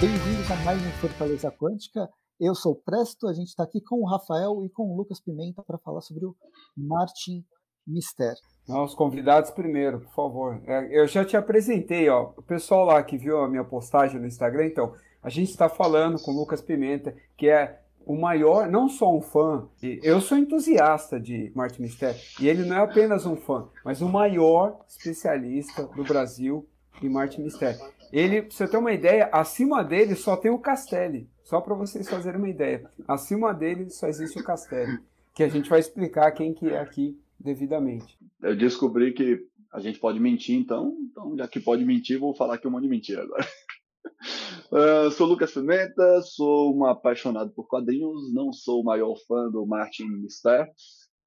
Bem-vindos a mais um Fortaleza Quântica. Eu sou Presto, a gente está aqui com o Rafael e com o Lucas Pimenta para falar sobre o Martin Mister. Não, os convidados primeiro, por favor. É, eu já te apresentei, ó. O pessoal lá que viu a minha postagem no Instagram, então, a gente está falando com o Lucas Pimenta, que é o maior, não só um fã, eu sou entusiasta de Martin Mister, e ele não é apenas um fã, mas o maior especialista do Brasil em Martin Mister. Ele, pra você ter uma ideia, acima dele só tem o Castelli. Só para vocês fazerem uma ideia. Acima dele só existe o Castelli. Que a gente vai explicar quem que é aqui devidamente. Eu descobri que a gente pode mentir, então, então já que pode mentir, vou falar que um monte de mentira agora. Uh, sou Lucas Pimenta, sou um apaixonado por quadrinhos, não sou o maior fã do Martin Mister,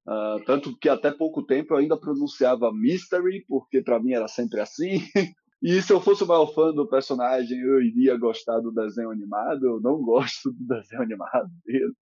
uh, tanto que até pouco tempo eu ainda pronunciava Mystery, porque para mim era sempre assim. E se eu fosse o maior fã do personagem, eu iria gostar do desenho animado. Eu não gosto do desenho animado dele.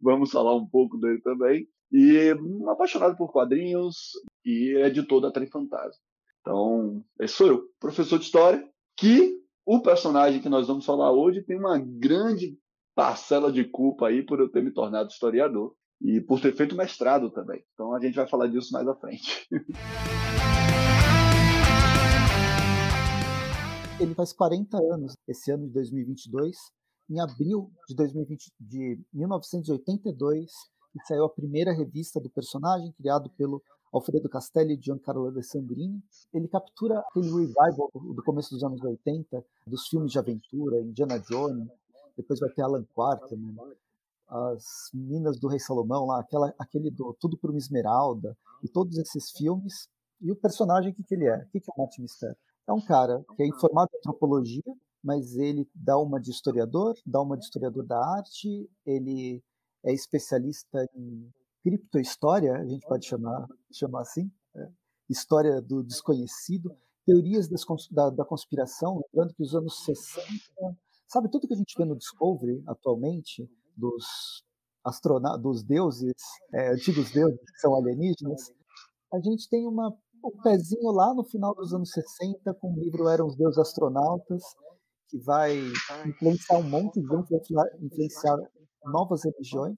Vamos falar um pouco dele também. E um apaixonado por quadrinhos e editor da Trem Fantasma. Então, esse sou eu, professor de história, que o personagem que nós vamos falar hoje tem uma grande parcela de culpa aí por eu ter me tornado historiador e por ter feito mestrado também. Então a gente vai falar disso mais à frente. Ele faz 40 anos esse ano de 2022. Em abril de, 2020, de 1982, saiu a primeira revista do personagem, criado pelo Alfredo Castelli e Giancarlo Alessandrini. Ele captura aquele revival do começo dos anos 80, dos filmes de aventura, Indiana Jones, depois vai ter Alan Quarterman, as Minas do Rei Salomão, lá, aquela, aquele do Tudo por uma Esmeralda, e todos esses filmes. E o personagem, o que, que ele é? O que, que é o Matt Mistério? É um cara que é informado em antropologia, mas ele dá uma de historiador, dá uma de historiador da arte, ele é especialista em criptohistória, a gente pode chamar, chamar assim, é, história do desconhecido, teorias das, da, da, conspiração, lembrando que os anos 60, sabe tudo que a gente vê no Discovery atualmente, dos astronautas, dos deuses, é, antigos deuses que são alienígenas, a gente tem uma, um pezinho lá no final dos anos 60 com o livro Eram os Deuses Astronautas, que vai influenciar um monte de gente, vai influenciar novas religiões,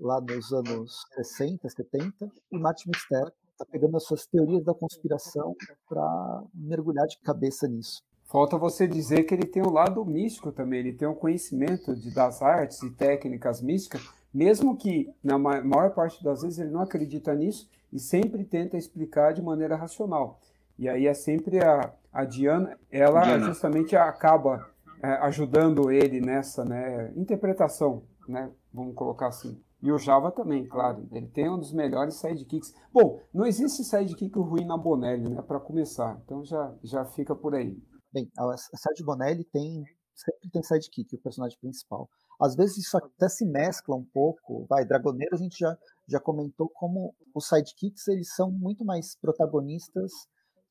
lá nos anos 60, 70, e Martin Mister está pegando as suas teorias da conspiração para mergulhar de cabeça nisso. Falta você dizer que ele tem o um lado místico também, ele tem o um conhecimento de, das artes e técnicas místicas, mesmo que na maior parte das vezes ele não acredita nisso e sempre tenta explicar de maneira racional. E aí é sempre a, a Diana, ela Diana. justamente acaba é, ajudando ele nessa né, interpretação, né, vamos colocar assim. E o Java também, claro. Ele tem um dos melhores sidekicks. Bom, não existe sidekick ruim na Bonelli, né? Para começar. Então já, já fica por aí. Bem, a Side Bonelli tem sempre tem sidekick, o personagem principal. Às vezes isso até se mescla um pouco. Vai, Dragoneiro a gente já, já comentou como os sidekicks eles são muito mais protagonistas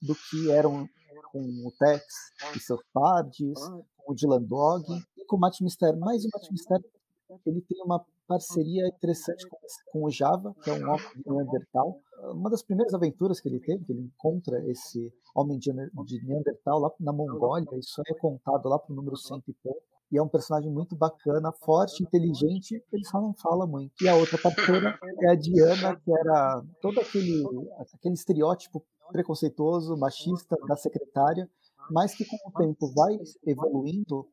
do que eram com o Tex e seus pardes, com o Dylan Dog e com o Matt Mysterio. Mas o Matt ele tem uma parceria interessante com, com, o Java, que é um homem de Neandertal. Uma das primeiras aventuras que ele teve, que ele encontra esse homem de Neandertal lá na Mongólia, isso é contado lá para o número cento e pouco. E é um personagem muito bacana, forte, inteligente, ele só não fala muito. E a outra parceira é a Diana, que era todo aquele, aquele estereótipo preconceituoso, machista da secretária, mas que com o tempo vai evoluindo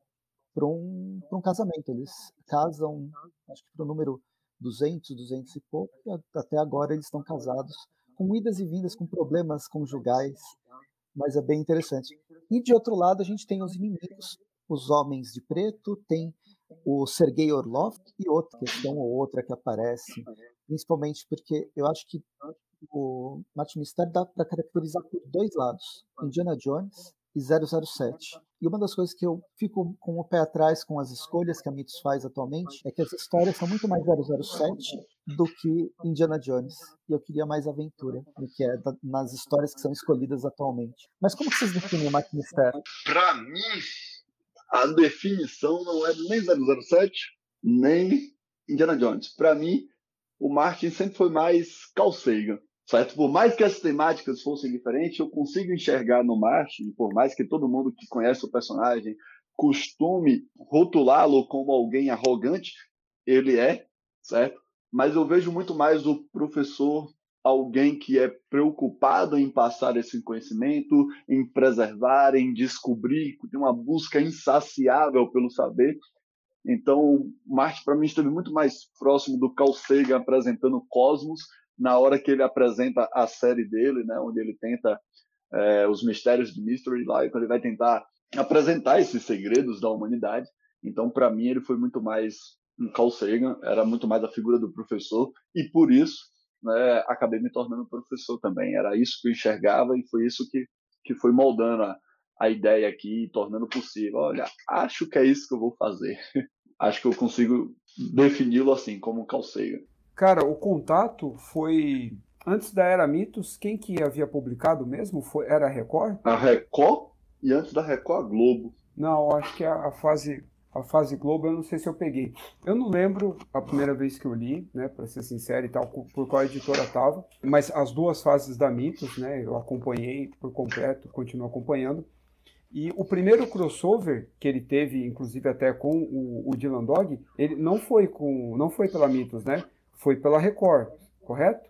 para um, um casamento. Eles casam, acho que para o número 200, 200 e pouco, e até agora eles estão casados, com idas e vindas, com problemas conjugais, mas é bem interessante. E de outro lado, a gente tem os inimigos, os homens de preto, tem o Sergei Orlov e outra questão ou outra que aparece, principalmente porque eu acho que o Martin Mister dá para caracterizar por dois lados, Indiana Jones e 007. E uma das coisas que eu fico com o pé atrás com as escolhas que a Mitos faz atualmente é que as histórias são muito mais 007 do que Indiana Jones. E eu queria mais aventura do que é nas histórias que são escolhidas atualmente. Mas como vocês definem o Mistério? Para mim, a definição não é nem 007, nem Indiana Jones. Para mim, o Martin sempre foi mais Sagan certo? Por mais que as temáticas fossem diferentes, eu consigo enxergar no Martin, por mais que todo mundo que conhece o personagem costume rotulá-lo como alguém arrogante, ele é, certo? Mas eu vejo muito mais o professor alguém que é preocupado em passar esse conhecimento, em preservar, em descobrir, tem uma busca insaciável pelo saber. Então, Marte para mim esteve muito mais próximo do Carl Sagan apresentando Cosmos na hora que ele apresenta a série dele, né, onde ele tenta é, os mistérios de Mystery lá, então ele vai tentar apresentar esses segredos da humanidade. Então, para mim, ele foi muito mais um Carl Sagan, era muito mais a figura do professor, e por isso né, acabei me tornando professor também. Era isso que eu enxergava e foi isso que, que foi moldando a, a ideia aqui, tornando possível. Olha, acho que é isso que eu vou fazer. acho que eu consigo defini-lo assim, como um Sagan. Cara, o contato foi antes da Era Mitos, quem que havia publicado mesmo? Foi, era a Record? A Record e antes da Record a Globo. Não, acho que a, a fase a fase Globo eu não sei se eu peguei. Eu não lembro a primeira vez que eu li, né, para ser sincero e tal, por qual editora tava, mas as duas fases da Mitos, né, eu acompanhei por completo, continuo acompanhando. E o primeiro crossover que ele teve, inclusive até com o, o Dylan Dog, ele não foi com, não foi pela Mitos, né? Foi pela Record, correto?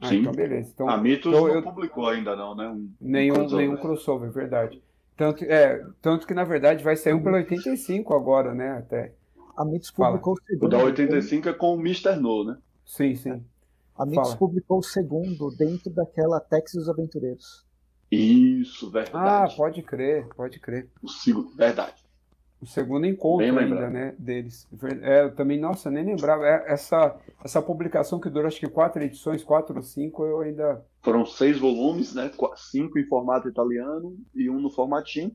Ah, Sim. Então beleza. Então, a Mitos então, não eu... publicou ainda não, né? Um, nenhum, um crossover. nenhum crossover, verdade. Tanto, é, tanto que, na verdade, vai sair um pelo 85 agora, né? Até. A Mitos publicou Fala. o segundo. O da 85 é com o Mr. No, né? Sim, sim. A Mitos Fala. publicou o segundo dentro daquela Texas Aventureiros. Isso, verdade. Ah, pode crer, pode crer. O segundo, verdade. O segundo encontro ainda, né, deles. É, eu também, nossa, nem lembrava. É, essa, essa publicação que durou acho que quatro edições, quatro ou cinco, eu ainda. Foram seis volumes, né? Cinco em formato italiano e um no formatinho.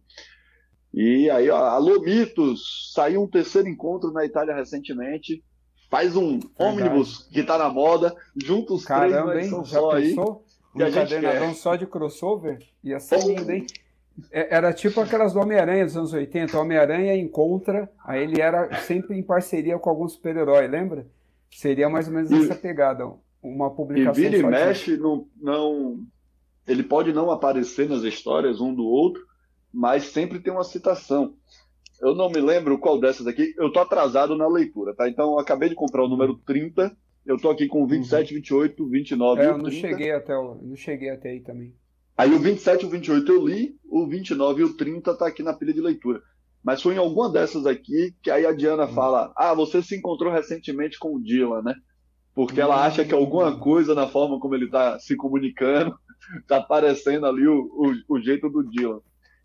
E aí, ó, alô Mitos, saiu um terceiro encontro na Itália recentemente. Faz um ônibus que tá na moda, juntos os Caramba, três, hein? Já só pensou? aí. Um encadernadão só de crossover? Ia ser lindo, hein? É, era tipo aquelas do Homem-Aranha dos anos 80. O Homem-Aranha encontra, aí ele era sempre em parceria com algum super-herói, lembra? Seria mais ou menos essa pegada, uma publicação. E vira e mexe, não, não, ele pode não aparecer nas histórias um do outro, mas sempre tem uma citação. Eu não me lembro qual dessas aqui, eu tô atrasado na leitura, tá? Então eu acabei de comprar o número 30, eu tô aqui com 27, uhum. 28, 29 é, eu não 30. cheguei até não cheguei até aí também. Aí o 27 e o 28 eu li, o 29 e o 30 tá aqui na pilha de leitura. Mas foi em alguma dessas aqui que aí a Diana hum. fala: Ah, você se encontrou recentemente com o Dylan, né? Porque ela acha que alguma coisa na forma como ele está se comunicando está aparecendo ali o, o, o, jeito do Dylan.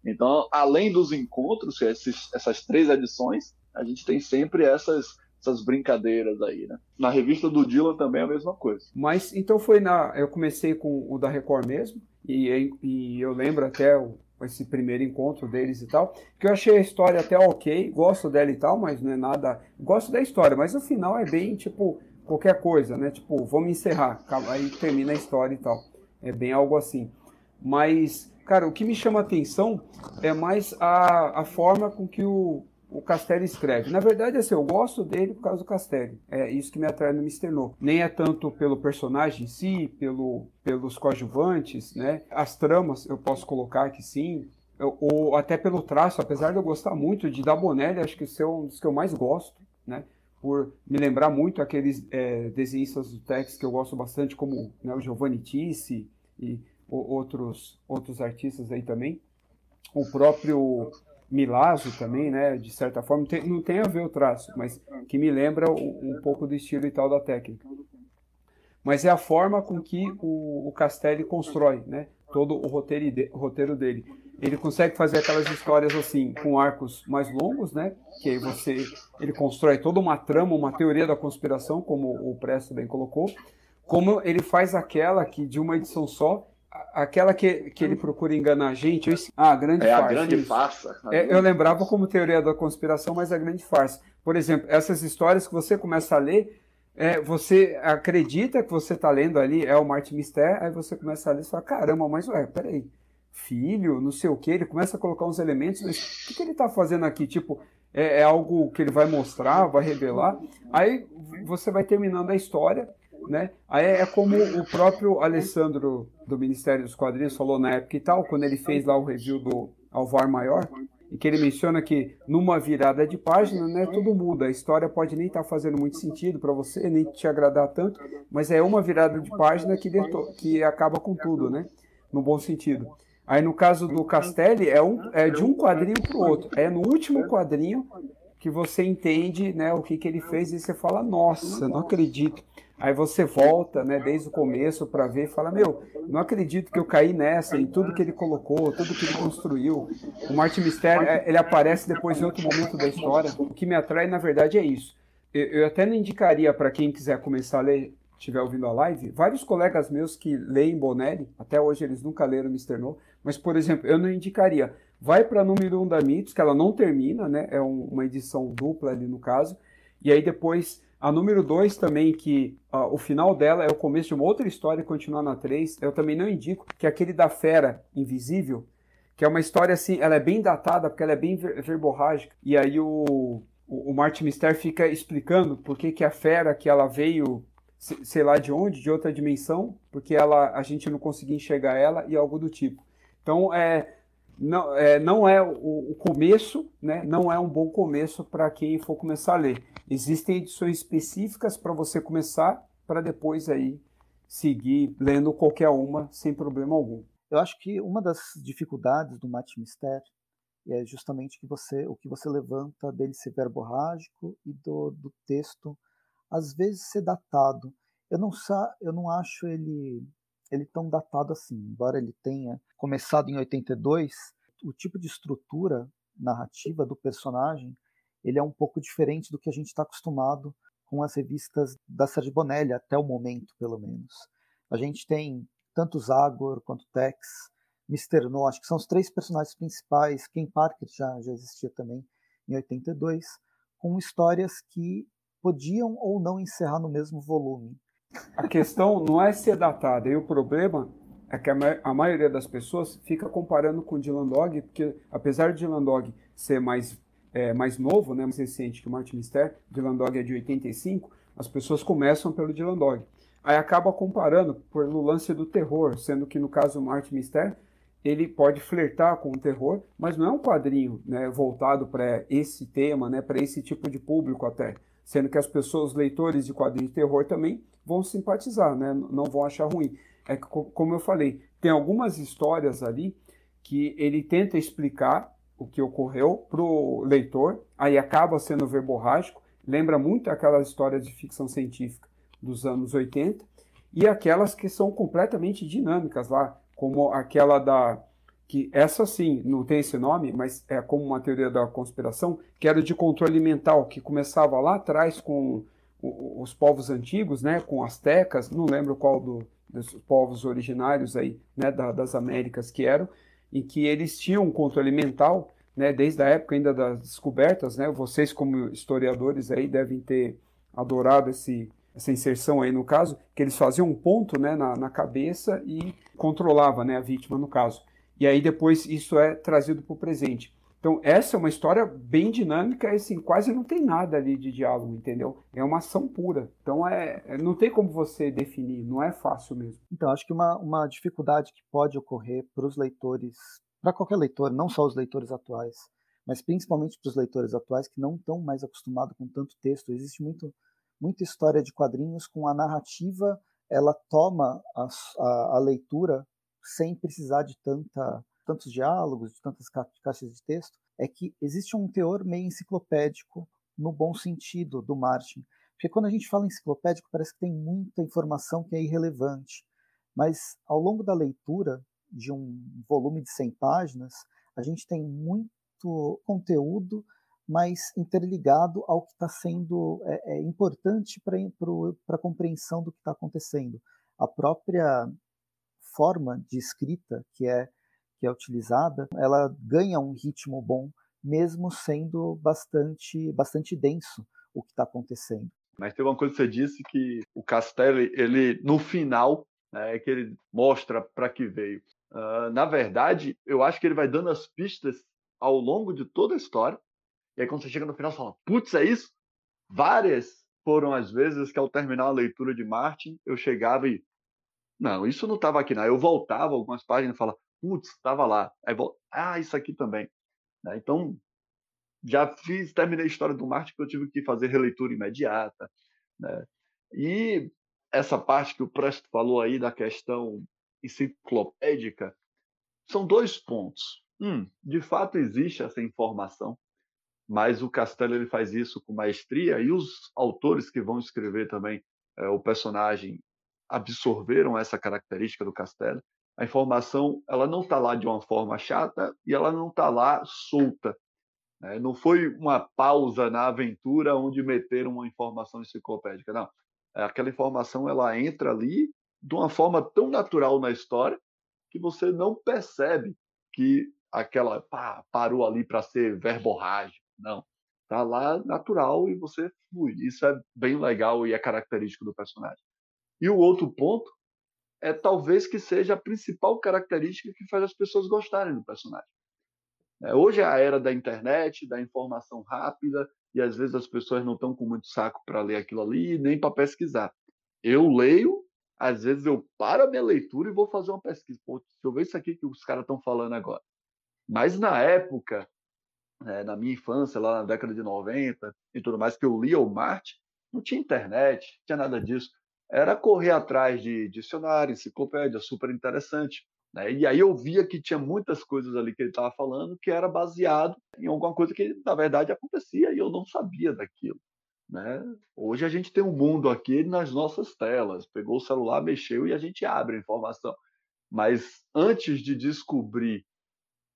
Então, além dos encontros, esses, essas três edições, a gente tem sempre essas, essas brincadeiras aí, né? Na revista do Dylan também é a mesma coisa. Mas então foi na. Eu comecei com o da Record mesmo. E, e eu lembro até o, esse primeiro encontro deles e tal, que eu achei a história até ok, gosto dela e tal, mas não é nada. Gosto da história, mas o final é bem tipo qualquer coisa, né? Tipo, vamos encerrar, aí termina a história e tal. É bem algo assim. Mas, cara, o que me chama atenção é mais a, a forma com que o, o Castelli escreve. Na verdade, assim, eu gosto dele por causa do Castelli. É isso que me atrai no Mr. No. Nem é tanto pelo personagem em si, pelo, pelos coadjuvantes, né? As tramas eu posso colocar que sim, ou até pelo traço, apesar de eu gostar muito de Dabonelli, acho que esse é um dos que eu mais gosto, né? Por me lembrar muito aqueles é, desenhistas do Tex que eu gosto bastante, como né, o Giovanni Tissi e outros, outros artistas aí também. O próprio Milazzo também, né? De certa forma, tem, não tem a ver o traço, mas que me lembra um, um, pouco do estilo e tal da técnica. Mas é a forma com que o, o Castelli constrói, né? Todo o roteiro, de, o roteiro dele. Ele consegue fazer aquelas histórias assim, com arcos mais longos, né? Que aí você, ele constrói toda uma trama, uma teoria da conspiração, como o Presto bem colocou. Como ele faz aquela que de uma edição só aquela que, que ele procura enganar a gente. Eu... Ah, a grande é farsa. a grande farsa. É, eu lembrava como teoria da conspiração, mas a grande farsa. Por exemplo, essas histórias que você começa a ler, é, você acredita que você está lendo ali, é o Martin Mister, aí você começa a ler e fala, caramba, mas ué, peraí, filho, não sei o que, ele começa a colocar uns elementos, mas o que, que ele está fazendo aqui? Tipo, é, é algo que ele vai mostrar, vai revelar, aí você vai terminando a história, né? Aí é como o próprio Alessandro do Ministério dos Quadrinhos falou na época e tal, quando ele fez lá o review do Alvar Maior, em que ele menciona que numa virada de página, né, tudo muda. A história pode nem estar tá fazendo muito sentido para você, nem te agradar tanto, mas é uma virada de página que, que acaba com tudo, né? No bom sentido. Aí no caso do Castelli, é, um, é de um quadrinho para o outro. É no último quadrinho que você entende né, o que, que ele fez e você fala, nossa, não acredito. Aí você volta, né, desde o começo para ver e fala, meu, não acredito que eu caí nessa, em tudo que ele colocou, tudo que ele construiu. O Martin Mistério, é, ele aparece depois em outro momento da história. O que me atrai, na verdade, é isso. Eu, eu até não indicaria para quem quiser começar a ler, estiver ouvindo a live, vários colegas meus que leem Bonelli, até hoje eles nunca leram Mr. No, mas, por exemplo, eu não indicaria. Vai para número 1 um da Mitos, que ela não termina, né? É um, uma edição dupla ali no caso. E aí depois a número 2 também, que uh, o final dela é o começo de uma outra história e continuar na 3, eu também não indico, que é aquele da fera invisível, que é uma história assim, ela é bem datada, porque ela é bem ver verborrágica. E aí o, o, o Martin Mister fica explicando por que, que a fera que ela veio, sei lá de onde, de outra dimensão, porque ela, a gente não conseguia enxergar ela e algo do tipo. Então, é, não é, não é o, o começo, né? não é um bom começo para quem for começar a ler. Existem edições específicas para você começar, para depois aí seguir lendo qualquer uma sem problema algum. Eu acho que uma das dificuldades do Mate Mistério é justamente que você, o que você levanta dele ser verborrágico e do, do texto às vezes ser datado. Eu não, eu não acho ele ele tão datado assim. Embora ele tenha começado em 82, o tipo de estrutura narrativa do personagem ele é um pouco diferente do que a gente está acostumado com as revistas da Sérgio Bonelli, até o momento, pelo menos. A gente tem tanto Zagor quanto Tex, Mr. No, acho que são os três personagens principais. Ken Parker já, já existia também em 82, com histórias que podiam ou não encerrar no mesmo volume. A questão não é ser datada, e o problema é que a, ma a maioria das pessoas fica comparando com o Dylan Dog, porque apesar de Dylan Dog ser mais, é, mais novo, né, mais recente que o Martin Mister, Dylan Dog é de 85, as pessoas começam pelo Dylan Dog. Aí acaba comparando pelo lance do terror, sendo que no caso do Martin Mister, ele pode flertar com o terror, mas não é um quadrinho né, voltado para esse tema, né, para esse tipo de público até. Sendo que as pessoas, leitores de quadrinhos de terror também, vão simpatizar, né? não vão achar ruim. É que, como eu falei, tem algumas histórias ali que ele tenta explicar o que ocorreu para o leitor, aí acaba sendo verborrágico, lembra muito aquelas histórias de ficção científica dos anos 80, e aquelas que são completamente dinâmicas lá, como aquela da que essa sim não tem esse nome, mas é como uma teoria da conspiração, que era de controle mental, que começava lá atrás com os povos antigos, né, com astecas, não lembro qual do, dos povos originários aí, né, da, das Américas que eram, em que eles tinham um controle mental, né, desde a época ainda das descobertas, né, vocês como historiadores aí devem ter adorado esse, essa inserção aí no caso, que eles faziam um ponto, né, na, na cabeça e controlava, né, a vítima no caso. E aí depois isso é trazido para o presente. Então, essa é uma história bem dinâmica e assim, quase não tem nada ali de diálogo, entendeu? É uma ação pura. Então, é, é não tem como você definir, não é fácil mesmo. Então, acho que uma, uma dificuldade que pode ocorrer para os leitores, para qualquer leitor, não só os leitores atuais, mas principalmente para os leitores atuais que não estão mais acostumados com tanto texto, existe muito, muita história de quadrinhos com a narrativa, ela toma a, a, a leitura sem precisar de tanta tantos diálogos, de tantas ca caixas de texto, é que existe um teor meio enciclopédico no bom sentido do Martin. Porque quando a gente fala enciclopédico, parece que tem muita informação que é irrelevante. Mas ao longo da leitura de um volume de 100 páginas, a gente tem muito conteúdo, mas interligado ao que está sendo é, é importante para a compreensão do que está acontecendo. A própria forma de escrita, que é que é utilizada, ela ganha um ritmo bom, mesmo sendo bastante, bastante denso o que está acontecendo. Mas tem uma coisa que você disse que o Castelli, ele no final, né, é que ele mostra para que veio. Uh, na verdade, eu acho que ele vai dando as pistas ao longo de toda a história. E aí quando você chega no final, você fala, putz, é isso? Várias foram as vezes que ao terminar a leitura de Martin, eu chegava e não, isso não estava aqui, não. Eu voltava algumas páginas e falava, putz, estava lá. Aí volta, ah, isso aqui também. Né? Então, já fiz, terminei a história do Marte que eu tive que fazer releitura imediata. Né? E essa parte que o Presto falou aí da questão enciclopédica, são dois pontos. Um, de fato existe essa informação, mas o Castelo ele faz isso com maestria e os autores que vão escrever também é, o personagem absorveram essa característica do Castelo. A informação ela não está lá de uma forma chata e ela não está lá solta. Né? Não foi uma pausa na aventura onde meteram uma informação enciclopédica, não. É, aquela informação ela entra ali de uma forma tão natural na história que você não percebe que aquela pá, parou ali para ser verborrágico. Não. Tá lá natural e você. Isso é bem legal e é característico do personagem. E o outro ponto é talvez que seja a principal característica que faz as pessoas gostarem do personagem. É, hoje é a era da internet, da informação rápida, e às vezes as pessoas não estão com muito saco para ler aquilo ali, nem para pesquisar. Eu leio, às vezes eu paro a minha leitura e vou fazer uma pesquisa. Pô, deixa eu ver isso aqui que os caras estão falando agora. Mas na época, né, na minha infância, lá na década de 90 e tudo mais, que eu lia o Marte, não tinha internet, não tinha nada disso. Era correr atrás de dicionário, enciclopédia, super interessante. Né? E aí eu via que tinha muitas coisas ali que ele estava falando que era baseado em alguma coisa que, na verdade, acontecia e eu não sabia daquilo. Né? Hoje a gente tem um mundo aqui nas nossas telas. Pegou o celular, mexeu e a gente abre a informação. Mas antes de descobrir,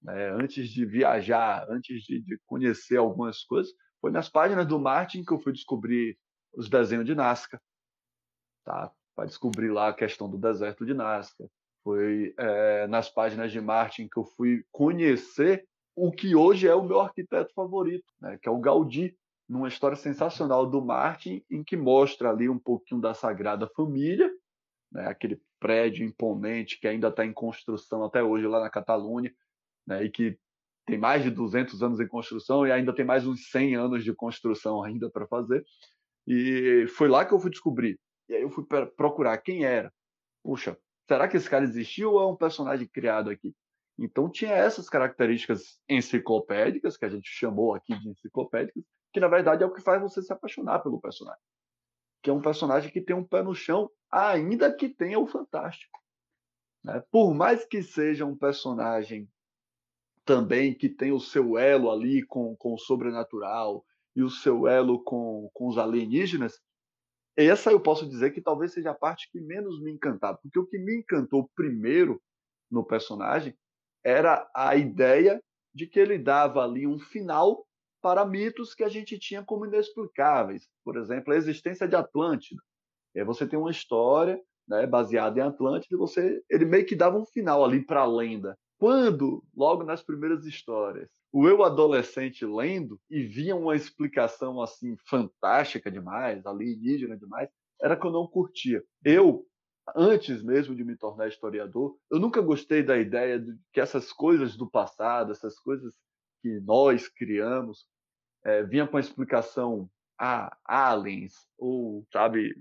né, antes de viajar, antes de, de, conhecer algumas coisas, foi nas páginas do Martin que eu fui descobrir os desenhos de Nazca, tá? Para descobrir lá a questão do deserto de Nazca. Foi é, nas páginas de Martin que eu fui conhecer o que hoje é o meu arquiteto favorito, né, que é o Gaudí, numa história sensacional do Martin, em que mostra ali um pouquinho da Sagrada Família, né, aquele prédio imponente que ainda está em construção até hoje lá na Catalunha, né, e que tem mais de 200 anos em construção e ainda tem mais uns 100 anos de construção ainda para fazer. E foi lá que eu fui descobrir. E aí eu fui procurar quem era. Puxa, será que esse cara existiu ou é um personagem criado aqui? Então tinha essas características enciclopédicas, que a gente chamou aqui de enciclopédicas, que na verdade é o que faz você se apaixonar pelo personagem. Que é um personagem que tem um pé no chão, ainda que tenha o fantástico. Né? Por mais que seja um personagem também que tem o seu elo ali com, com o sobrenatural e o seu elo com, com os alienígenas, essa eu posso dizer que talvez seja a parte que menos me encantava. Porque o que me encantou primeiro no personagem era a ideia de que ele dava ali um final para mitos que a gente tinha como inexplicáveis. Por exemplo, a existência de Atlântida. E você tem uma história né, baseada em Atlântida você, ele meio que dava um final ali para a lenda. Quando, logo nas primeiras histórias, o eu adolescente lendo e via uma explicação assim fantástica demais, alienígena demais, era que eu não curtia. Eu, antes mesmo de me tornar historiador, eu nunca gostei da ideia de que essas coisas do passado, essas coisas que nós criamos, é, vinha com a explicação a ah, aliens ou sabe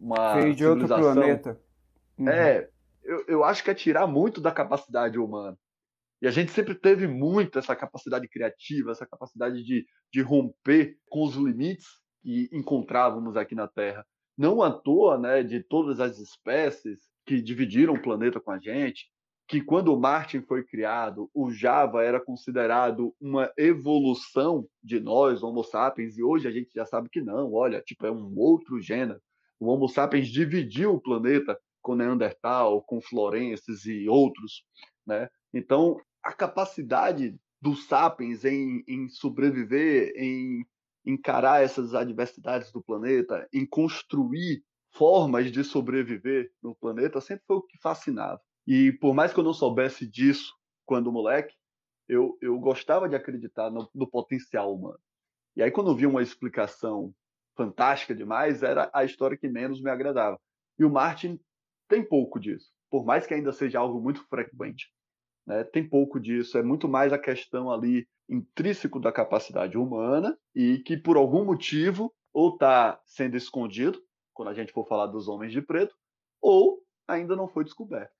uma Veio de outro planeta. Uhum. É, eu, eu acho que é tirar muito da capacidade humana. E a gente sempre teve muito essa capacidade criativa, essa capacidade de, de romper com os limites que encontrávamos aqui na Terra. Não à toa, né, de todas as espécies que dividiram o planeta com a gente, que quando o Martin foi criado, o Java era considerado uma evolução de nós, Homo sapiens, e hoje a gente já sabe que não, olha, tipo, é um outro gênero. O Homo sapiens dividiu o planeta com Neandertal, com Florenses e outros, né? Então, a capacidade dos sapiens em, em sobreviver, em encarar essas adversidades do planeta, em construir formas de sobreviver no planeta, sempre foi o que fascinava. E por mais que eu não soubesse disso quando moleque, eu, eu gostava de acreditar no, no potencial humano. E aí, quando eu vi uma explicação fantástica demais, era a história que menos me agradava. E o Martin tem pouco disso, por mais que ainda seja algo muito frequente. Né? Tem pouco disso, é muito mais a questão ali intrínseco da capacidade humana e que por algum motivo ou está sendo escondido, quando a gente for falar dos homens de preto, ou ainda não foi descoberto.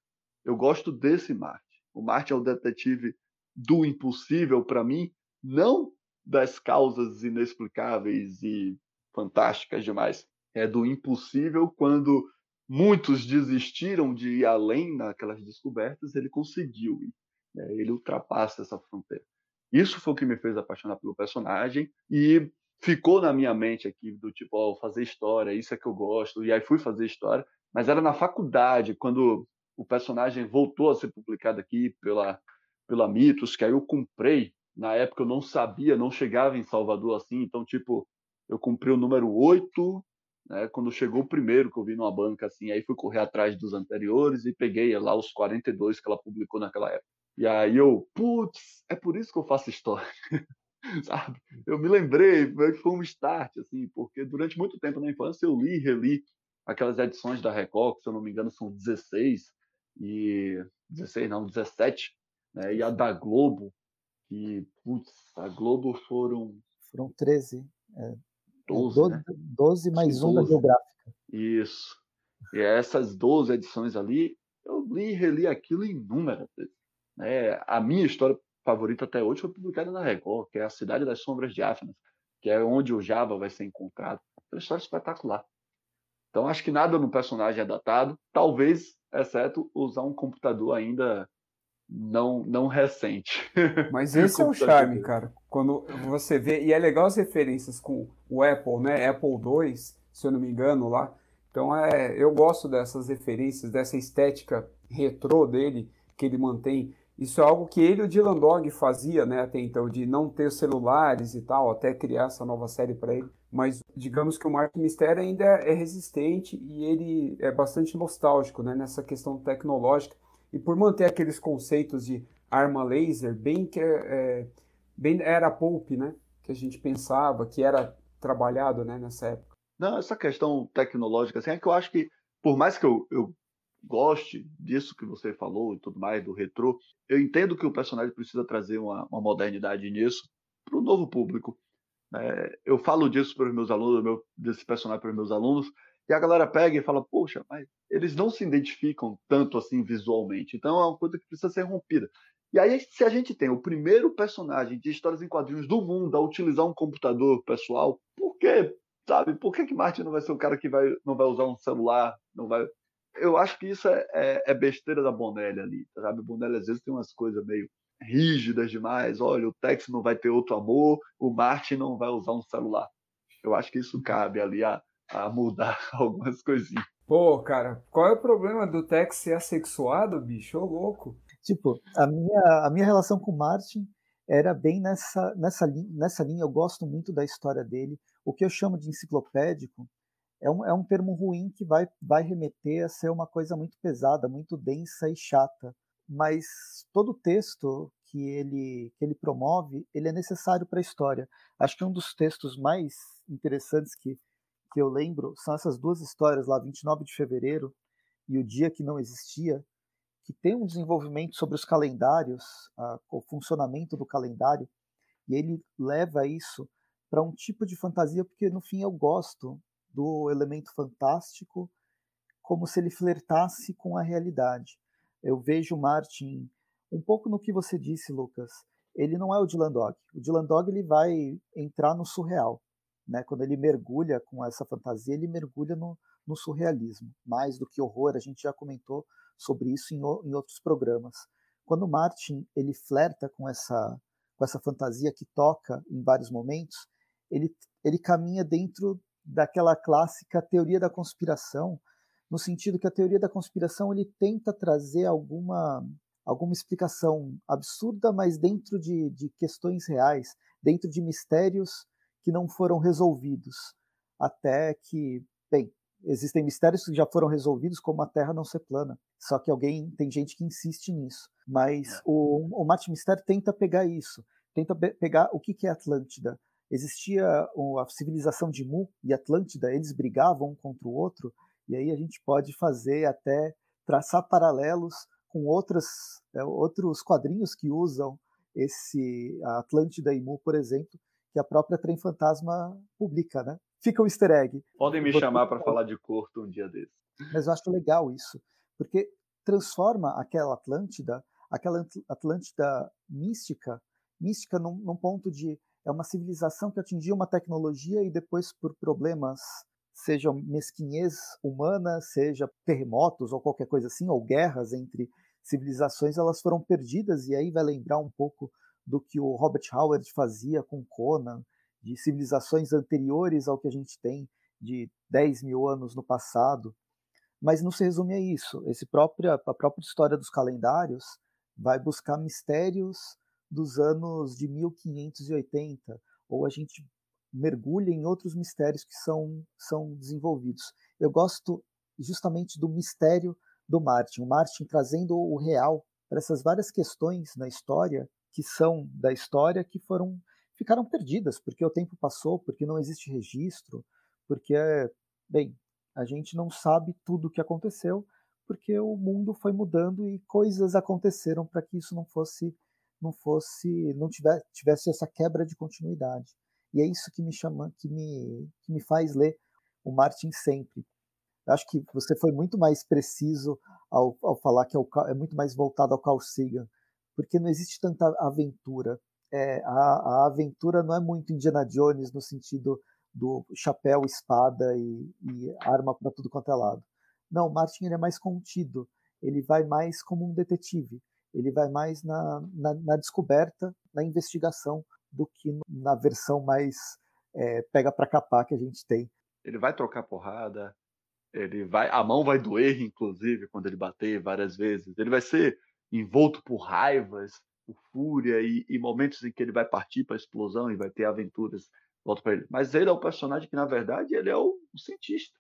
Eu gosto desse Marte. O Marte é o detetive do impossível para mim, não das causas inexplicáveis e fantásticas demais, é do impossível quando muitos desistiram de ir além naquelas descobertas, ele conseguiu ir. Né? Ele ultrapassa essa fronteira. Isso foi o que me fez apaixonar pelo personagem e ficou na minha mente aqui do tipo, oh, fazer história, isso é que eu gosto. E aí fui fazer história, mas era na faculdade, quando o personagem voltou a ser publicado aqui pela pela Mitos, que aí eu comprei. Na época eu não sabia, não chegava em Salvador assim, então tipo, eu comprei o número 8, né, quando chegou o primeiro que eu vi numa banca assim, aí fui correr atrás dos anteriores e peguei lá os 42 que ela publicou naquela época. E aí eu, putz, é por isso que eu faço história. Sabe? Eu me lembrei, foi um start, assim, porque durante muito tempo na infância eu li e reli aquelas edições da Record, que se eu não me engano são 16, e 16 não, 17, né? E a da Globo, que, putz, a Globo foram. Foram 13. É, 12, 12, né? 12 mais 12. um da Geográfica. Isso. E essas 12 edições ali, eu li e reli aquilo inúmeras vezes. Né? A minha história favorita até hoje foi publicada na Record, que é A Cidade das Sombras de África, que é onde o Java vai ser encontrado. É uma história espetacular. Então, acho que nada no personagem é datado, talvez, exceto usar um computador ainda não, não recente. Mas esse é o charme, cara. Quando você vê, e é legal as referências com o Apple, né? Apple II, se eu não me engano, lá. Então é, eu gosto dessas referências, dessa estética retrô dele, que ele mantém. Isso é algo que ele e o Dylan Dog fazia, né, até então, de não ter celulares e tal, até criar essa nova série para ele. Mas digamos que o Mark Mysterio ainda é resistente e ele é bastante nostálgico, né, nessa questão tecnológica e por manter aqueles conceitos de arma laser bem que é, bem era pulp, né? Que a gente pensava que era trabalhado, né? Nessa época. Não, essa questão tecnológica, assim, é que eu acho que por mais que eu, eu goste disso que você falou e tudo mais do retrô, eu entendo que o personagem precisa trazer uma, uma modernidade nisso para o novo público. É, eu falo disso para os meus alunos, meu, desse personagem para os meus alunos, e a galera pega e fala, poxa, mas eles não se identificam tanto assim visualmente. Então é uma coisa que precisa ser rompida. E aí, se a gente tem o primeiro personagem de histórias em quadrinhos do mundo a utilizar um computador pessoal, por que, sabe? Por que, que Martin não vai ser o cara que vai, não vai usar um celular? Não vai. Eu acho que isso é, é, é besteira da Bonelli ali, sabe? Bonelli às vezes tem umas coisas meio rígidas demais. Olha, o Tex não vai ter outro amor, o Martin não vai usar um celular. Eu acho que isso cabe ali a, a mudar algumas coisinhas. Pô, cara, qual é o problema do Tex ser assexuado, bicho? Ô, louco. Tipo, a minha, a minha relação com o Martin era bem nessa, nessa, nessa linha. Eu gosto muito da história dele. O que eu chamo de enciclopédico é um, é um termo ruim que vai, vai remeter a ser uma coisa muito pesada, muito densa e chata. Mas todo texto que ele, que ele promove, ele é necessário para a história. Acho que um dos textos mais interessantes que que eu lembro são essas duas histórias lá, 29 de fevereiro e o dia que não existia, que tem um desenvolvimento sobre os calendários, a, o funcionamento do calendário, e ele leva isso para um tipo de fantasia, porque no fim eu gosto do elemento fantástico como se ele flertasse com a realidade. Eu vejo Martin um pouco no que você disse, Lucas. Ele não é o Dylan Dog. O Dylan Dog ele vai entrar no surreal. Né? Quando ele mergulha com essa fantasia, ele mergulha no, no surrealismo, mais do que horror. A gente já comentou sobre isso em, em outros programas. Quando Martin ele flerta com essa com essa fantasia que toca em vários momentos, ele ele caminha dentro daquela clássica teoria da conspiração, no sentido que a teoria da conspiração ele tenta trazer alguma alguma explicação absurda, mas dentro de, de questões reais, dentro de mistérios que não foram resolvidos, até que, bem, existem mistérios que já foram resolvidos, como a Terra não ser plana. Só que alguém, tem gente que insiste nisso. Mas é. o, o Mate Mistério tenta pegar isso, tenta pegar o que, que é Atlântida. Existia a civilização de Mu e Atlântida, eles brigavam um contra o outro, e aí a gente pode fazer até traçar paralelos com outras, é, outros quadrinhos que usam esse a Atlântida e Mu, por exemplo, que a própria Trem Fantasma publica, né? Fica o um easter egg. Podem me chamar para falar de Corto um dia desse. Mas eu acho legal isso, porque transforma aquela Atlântida, aquela Atlântida mística, mística num, num ponto de é uma civilização que atingiu uma tecnologia e depois por problemas seja mesquinhez humana, seja terremotos ou qualquer coisa assim, ou guerras entre civilizações, elas foram perdidas, e aí vai lembrar um pouco do que o Robert Howard fazia com Conan, de civilizações anteriores ao que a gente tem de 10 mil anos no passado. Mas não se resume a isso. Esse próprio, a própria história dos calendários vai buscar mistérios dos anos de 1580, ou a gente mergulha em outros mistérios que são, são desenvolvidos. Eu gosto justamente do mistério do Martin, o Martin trazendo o real para essas várias questões na história que são da história que foram ficaram perdidas porque o tempo passou, porque não existe registro, porque bem, a gente não sabe tudo o que aconteceu, porque o mundo foi mudando e coisas aconteceram para que isso não fosse não fosse não tivesse, tivesse essa quebra de continuidade. E é isso que me chama, que me, que me faz ler o Martin sempre. Acho que você foi muito mais preciso ao, ao falar que é, o, é, muito mais voltado ao Carl Sagan, porque não existe tanta aventura. É, a, a, aventura não é muito Indiana Jones no sentido do chapéu, espada e, e arma para tudo quanto é lado. Não, Martin ele é mais contido. Ele vai mais como um detetive. Ele vai mais na, na, na descoberta, na investigação do que na versão mais é, pega para capar que a gente tem. Ele vai trocar porrada, ele vai, a mão vai doer, inclusive, quando ele bater várias vezes. Ele vai ser envolto por raivas, por fúria e, e momentos em que ele vai partir para a explosão e vai ter aventuras volta para ele. Mas ele é o personagem que, na verdade, ele é o, o cientista.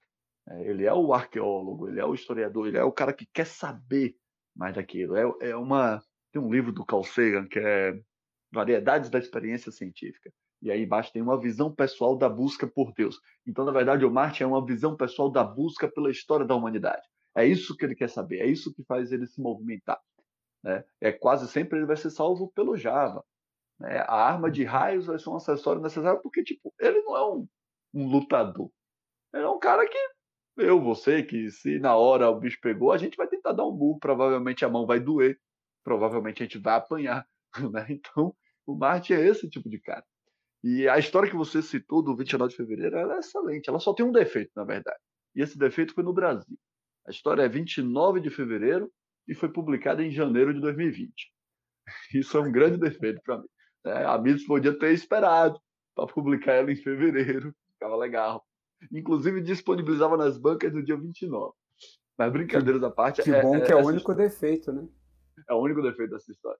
É, ele é o arqueólogo, ele é o historiador, ele é o cara que quer saber mais daquilo. É, é uma tem um livro do Carl Sagan que é variedades da experiência científica. E aí embaixo tem uma visão pessoal da busca por Deus. Então, na verdade, o Marte é uma visão pessoal da busca pela história da humanidade. É isso que ele quer saber, é isso que faz ele se movimentar. Né? É quase sempre ele vai ser salvo pelo Java. Né? A arma de raios vai ser um acessório necessário porque, tipo, ele não é um, um lutador. Ele é um cara que eu, você, que se na hora o bicho pegou, a gente vai tentar dar um burro, provavelmente a mão vai doer, provavelmente a gente vai apanhar. Né? Então, o Marte é esse tipo de cara. E a história que você citou do 29 de fevereiro é excelente. Ela só tem um defeito, na verdade. E esse defeito foi no Brasil. A história é 29 de fevereiro e foi publicada em janeiro de 2020. Isso é um grande defeito para mim. Né? A Mitos podia ter esperado para publicar ela em fevereiro. Ficava legal. Inclusive disponibilizava nas bancas no dia 29. Mas brincadeiras à parte. Que é, bom é, que é, o único história. defeito, né? É o único defeito dessa história.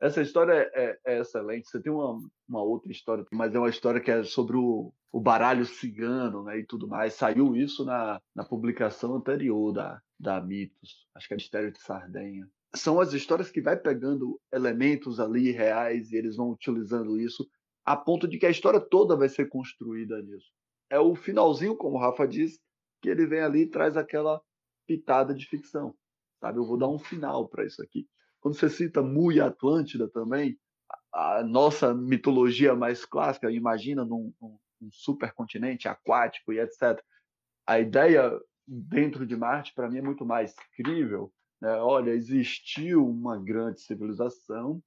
Essa história é, é, excelente. Você tem uma, uma, outra história, mas é uma história que é sobre o, o baralho cigano né, e tudo mais. Saiu isso na, na publicação anterior da, da Mitos, acho que é Mistério de Sardenha. São as histórias que vai pegando elementos ali reais e eles vão utilizando isso a ponto de que a história toda vai ser construída nisso. É o finalzinho, como o Rafa diz, que ele vem ali e traz aquela pitada de ficção. Sabe, eu vou dar um final para isso aqui. Quando você cita Mu Atlântida também, a, nossa mitologia mais clássica, imagina num, num, num supercontinente aquático e etc. A ideia dentro de Marte, para mim, é muito mais crível. Né? Olha, existiu uma grande civilização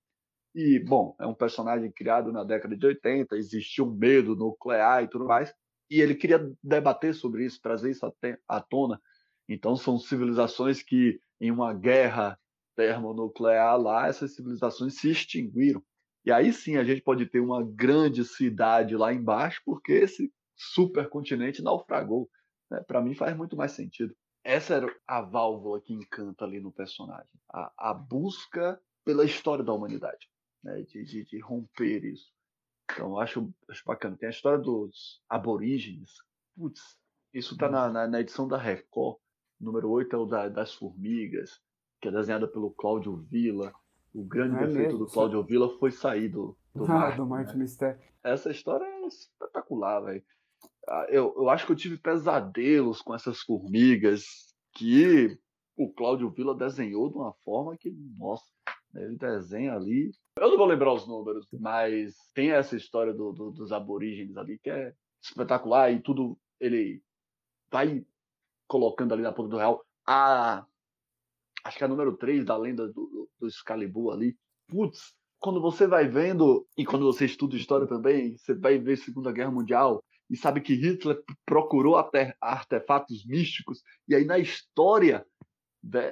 e, bom, é um personagem criado na década de 80, existiu um medo nuclear e tudo mais, e ele queria debater sobre isso, trazer isso à tona. Então, são civilizações que, em uma guerra termonuclear lá, essas civilizações se extinguiram. E aí sim a gente pode ter uma grande cidade lá embaixo, porque esse supercontinente naufragou. Né? Para mim faz muito mais sentido. Essa era a válvula que encanta ali no personagem. A, a busca pela história da humanidade, né? de, de, de, romper isso. Então acho, acho bacana. Tem a história dos aborígenes. Putz, isso está na, na, na, edição da Record. Número 8 é o da, das formigas que é desenhada pelo Cláudio Villa. O grande é defeito mesmo, do Cláudio Villa foi sair do, do ah, Martin. Do Martin né? Essa história é espetacular, velho. Ah, eu, eu acho que eu tive pesadelos com essas formigas que o Cláudio Villa desenhou de uma forma que, nossa, ele desenha ali. Eu não vou lembrar os números, mas tem essa história do, do, dos aborígenes ali que é espetacular e tudo ele vai colocando ali na ponta do real. A acho que é a número 3 da lenda do, do Excalibur ali. Putz, quando você vai vendo, e quando você estuda história também, você vai ver Segunda Guerra Mundial e sabe que Hitler procurou artefatos místicos, e aí na história,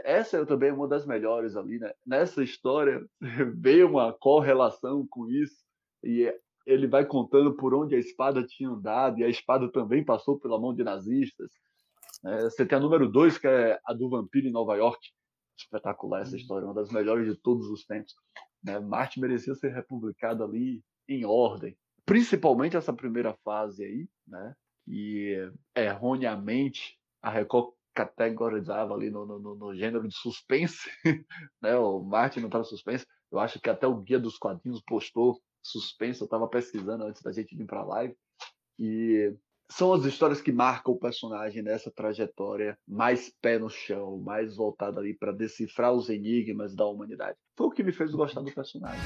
essa é também uma das melhores ali, né? Nessa história, veio uma correlação com isso, e ele vai contando por onde a espada tinha andado, e a espada também passou pela mão de nazistas. É, você tem a número 2, que é a do vampiro em Nova York. Espetacular essa uhum. história, uma das melhores de todos os tempos. Né? Marte merecia ser republicado ali em ordem. Principalmente essa primeira fase aí, né? que erroneamente a Record categorizava ali no, no, no gênero de suspense. né? O Marte não estava suspense. Eu acho que até o Guia dos Quadrinhos postou suspense. Eu estava pesquisando antes da gente vir para a live. E são as histórias que marcam o personagem nessa trajetória mais pé no chão, mais voltada ali para decifrar os enigmas da humanidade. Foi o que me fez gostar do personagem.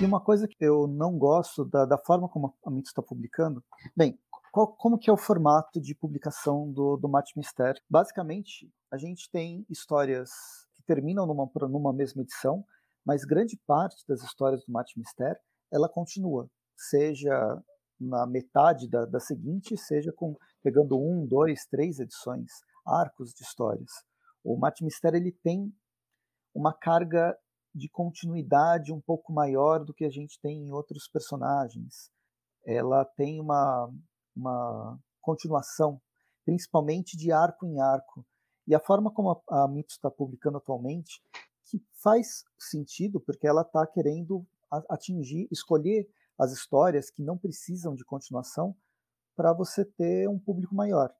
E uma coisa que eu não gosto da, da forma como a Mito está publicando, bem, qual, como que é o formato de publicação do, do Mate Mistério? Basicamente, a gente tem histórias que terminam numa, numa mesma edição, mas grande parte das histórias do Mate Mistério ela continua, seja na metade da, da seguinte, seja com pegando um, dois, três edições, arcos de histórias. O Mate Mistério ele tem uma carga de continuidade um pouco maior do que a gente tem em outros personagens. Ela tem uma, uma continuação, principalmente de arco em arco. E a forma como a, a está publicando atualmente, que faz sentido, porque ela está querendo atingir, escolher as histórias que não precisam de continuação para você ter um público maior.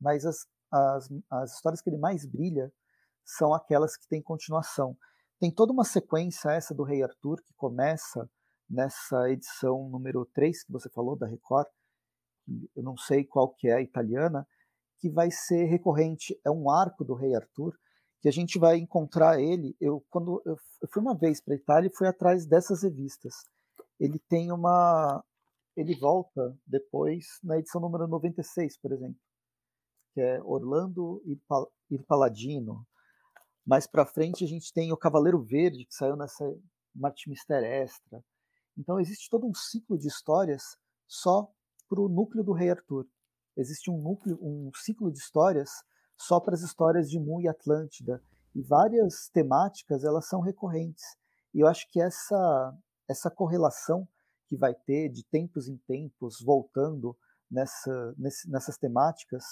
Mas as, as, as histórias que ele mais brilha são aquelas que têm continuação. Tem toda uma sequência, essa do Rei Arthur, que começa nessa edição número 3 que você falou, da Record, eu não sei qual que é a italiana, que vai ser recorrente. É um arco do Rei Arthur, que a gente vai encontrar ele. Eu quando eu, fui uma vez para Itália e fui atrás dessas revistas. Ele tem uma ele volta depois na edição número 96, por exemplo, que é Orlando e Paladino. Mais para frente a gente tem o Cavaleiro Verde, que saiu nessa Marte Mister Extra. Então existe todo um ciclo de histórias só para o núcleo do Rei Arthur. Existe um núcleo, um ciclo de histórias só para as histórias de Mu e Atlântida. E várias temáticas elas são recorrentes. E eu acho que essa, essa correlação que vai ter de tempos em tempos, voltando nessa, nessas temáticas,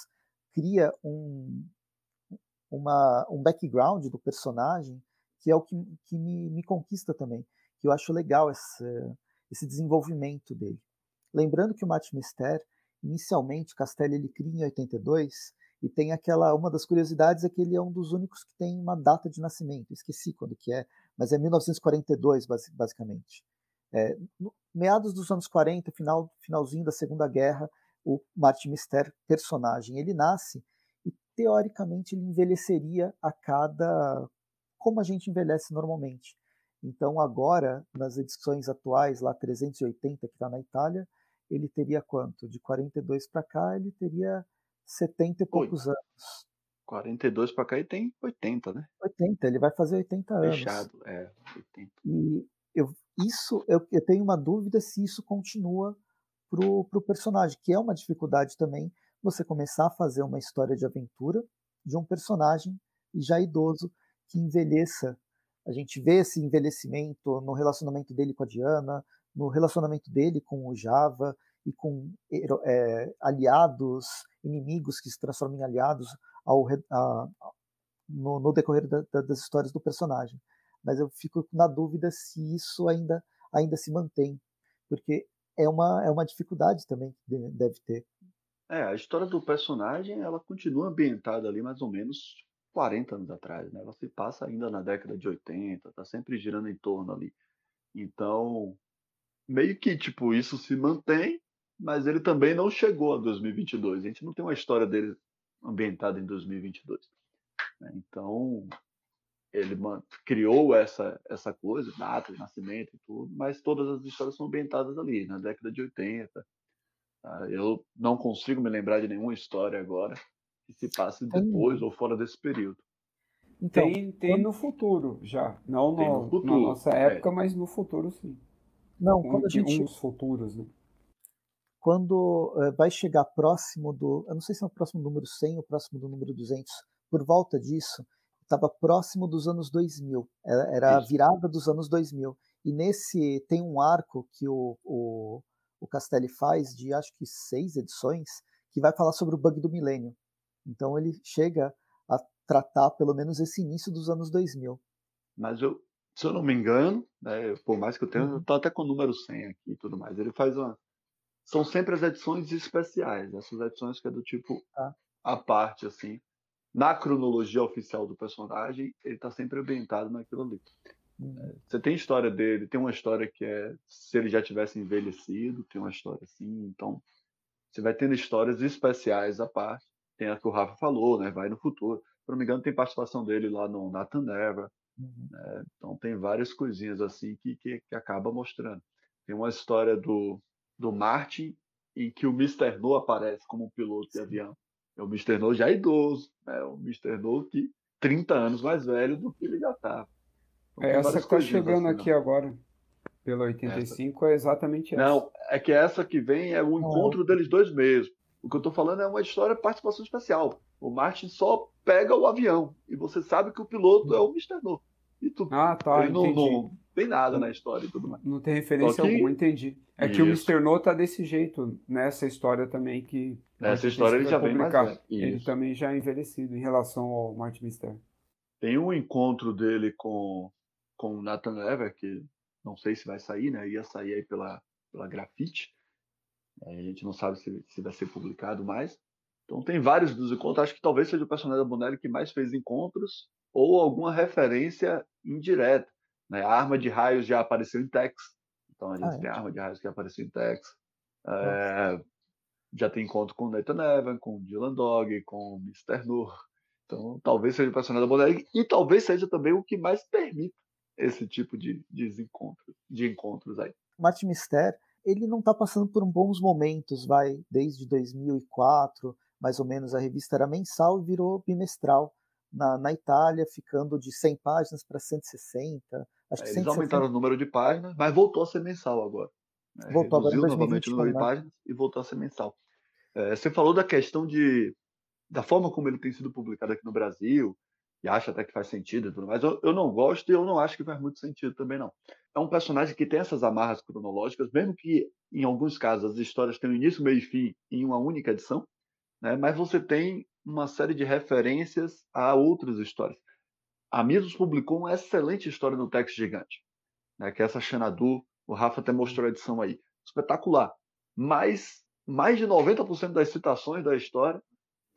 cria um, uma, um background do personagem que é o que, que me, me conquista também. Que eu acho legal esse, desenvolvimento dele. Lembrando que o Matt Mister, inicialmente, Castelli ele cria em 82, e tem aquela, uma das curiosidades é que ele é um dos únicos que tem uma data de nascimento, esqueci quando que é, mas é 1942 basicamente. É, no, meados dos anos 40, final, finalzinho da Segunda Guerra, o Martin Mister, personagem, ele nasce teoricamente ele envelheceria a cada como a gente envelhece normalmente. Então agora, nas edições atuais, lá 380 que está na Itália, ele teria quanto? De 42 para cá, ele teria 70 e poucos Oi. anos. 42 para cá e tem 80, né? 80, ele vai fazer 80 anos. Fechado, é, 80. E eu, isso, eu, eu tenho uma dúvida se isso continua pro, pro personagem, que é uma dificuldade também, você começar a fazer uma história de aventura de um personagem já idoso que envelheça. A gente vê esse envelhecimento no relacionamento dele com a Diana, no relacionamento dele com o Java, e com é, aliados, inimigos que se transformam em aliados ao, a, no, no, decorrer da, da, das histórias do personagem. Mas eu fico na dúvida se isso ainda, ainda se mantém, porque é uma, é uma dificuldade também que deve ter. É, a história do personagem ela continua ambientada ali mais ou menos 40 anos atrás, né? Ela se passa ainda na década de 80, está sempre girando em torno ali. Então, meio que tipo isso se mantém, mas ele também não chegou a 2022. A gente não tem uma história dele ambientada em 2022. Né? Então, ele criou essa, essa coisa, data de nascimento e tudo, mas todas as histórias são ambientadas ali, na década de 80. Tá? Eu não consigo me lembrar de nenhuma história agora que se passe depois ou fora desse período. Então, tem, tem quando... no futuro já. Não no, no futuro, na nossa época, é. mas no futuro sim. Não, quando um, a gente. Uns futuros, né? Quando uh, vai chegar próximo do. Eu não sei se é o próximo número 100 ou próximo do número 200. Por volta disso, estava próximo dos anos 2000. Era, era a virada dos anos 2000. E nesse. Tem um arco que o, o, o Castelli faz de acho que seis edições que vai falar sobre o bug do milênio. Então ele chega a tratar pelo menos esse início dos anos 2000. Mas eu, se eu não me engano, né, por mais que eu tenha, uhum. eu tô até com o número 100 aqui e tudo mais. Ele faz uma são sempre as edições especiais, essas edições que é do tipo ah. a parte assim. Na cronologia oficial do personagem, ele está sempre ambientado naquilo ali. Uhum. Você tem história dele, tem uma história que é se ele já tivesse envelhecido, tem uma história assim, então você vai tendo histórias especiais à parte. Tem a que o Rafa falou, né? Vai no futuro. Se não me engano, tem participação dele lá no Nathan Never. Uhum. Né? Então tem várias coisinhas assim que, que, que, acaba mostrando. Tem uma história do, do Martin em que o Mr. No aparece como um piloto de avião. É o Mr. No já é idoso, né? O Mr. No que 30 anos mais velho do que ele já estava. É essa que está chegando assim, aqui agora pela 85 essa. é exatamente essa. Não, é que essa que vem é o encontro deles dois mesmo. O que eu estou falando é uma história de participação especial. O Martin só pega o avião e você sabe que o piloto é o Mr. No. E tu, ah, tá, ele não, não, tem nada na história e tudo mais. Não tem referência que... alguma, entendi. É Isso. que o Mr. No tá desse jeito nessa história também que. Nessa história ele já vem mais velho. Ele também já é envelhecido em relação ao Martin Mister. Tem um encontro dele com, com o Nathan Lever, que não sei se vai sair, né? Ia sair aí pela, pela Grafite. A gente não sabe se, se vai ser publicado mais. Então tem vários dos encontros. Acho que talvez seja o personagem da Bonelli que mais fez encontros ou alguma referência indireta. Né? A arma de raios já apareceu em Tex. Então a gente ah, é? tem a arma de raios que apareceu em Tex. É, já tem encontro com Nathan Evan, com Dylan Dog, com Mr. Nur. Então talvez seja o personagem da Bonelli e talvez seja também o que mais permite esse tipo de, de, encontros, de encontros aí. Martin Mister, ele não está passando por bons momentos, vai, desde 2004, mais ou menos, a revista era mensal e virou bimestral na, na Itália, ficando de 100 páginas para 160. Acho que é, Eles aumentaram o número de páginas, mas voltou a ser mensal agora. Né? Voltou Reduziu agora novamente o número de páginas e voltou a ser mensal. É, você falou da questão de da forma como ele tem sido publicado aqui no Brasil, e acha até que faz sentido e tudo mais. Eu, eu não gosto e eu não acho que faz muito sentido também, não. É um personagem que tem essas amarras cronológicas, mesmo que em alguns casos as histórias tenham início, meio e fim em uma única edição, né? mas você tem uma série de referências a outras histórias. A Misos publicou uma excelente história no Tex Gigante, né? que é essa Xanadu, o Rafa até mostrou a edição aí. Espetacular. Mas mais de 90% das citações da história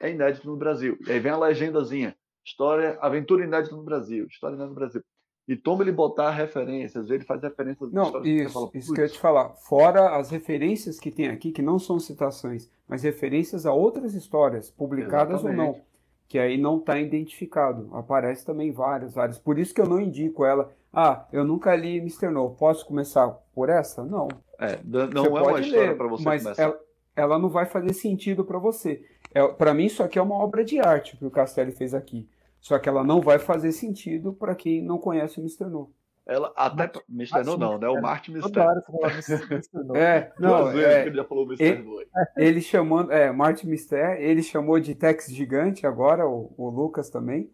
é inédito no Brasil. E aí vem a legendazinha História, aventura inédita no Brasil, história inédita no Brasil. E toma ele botar referências, ele faz referências. Não, isso, fala, isso que eu ia te falar. Fora as referências que tem aqui, que não são citações, mas referências a outras histórias, publicadas Exatamente. ou não, que aí não está identificado. Aparece também várias, várias. Por isso que eu não indico ela. Ah, eu nunca li Mr. No, posso começar por essa? Não. É, não você é uma história para você mas começar. Ela, ela não vai fazer sentido para você. É, para mim, isso aqui é uma obra de arte que o Castelli fez aqui. Só que ela não vai fazer sentido para quem não conhece o Mr. No. Ela até Mr. No não, né? O Martin Mr. É, não, é, ele já falou Mr. Ele, ele chamando, é, Martin Mister, ele chamou de Tex Gigante agora, o, o Lucas também.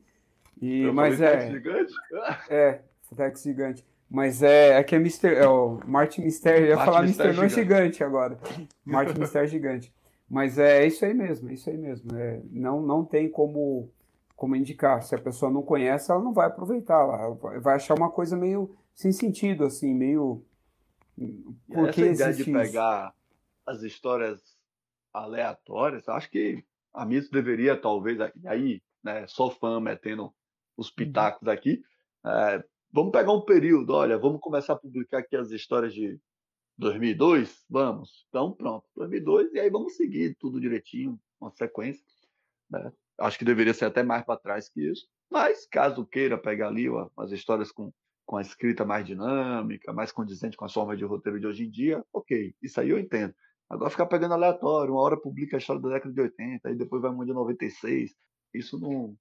E, Eu mas é, Tex Gigante? É, Tex Gigante. Mas é, é que é Mr. É o Martin Mister, eu ia Martin falar Mr. No gigante agora. Martin Mister Gigante. Mas é isso aí mesmo, é isso aí mesmo. É, não, não tem como como indicar. Se a pessoa não conhece, ela não vai aproveitar, ela vai achar uma coisa meio sem sentido, assim, meio. Por que Essa ideia de pegar as histórias aleatórias, acho que a Miss deveria, talvez, aí, né, só fã metendo os uhum. pitacos aqui. É, vamos pegar um período, olha, vamos começar a publicar aqui as histórias de 2002? Vamos. Então, pronto, 2002, e aí vamos seguir tudo direitinho, uma sequência. Né? Acho que deveria ser até mais para trás que isso. Mas, caso queira pegar ali ó, as histórias com, com a escrita mais dinâmica, mais condizente com as formas de roteiro de hoje em dia, ok, isso aí eu entendo. Agora ficar pegando aleatório, uma hora publica a história da década de 80, aí depois vai uma de 96, isso não,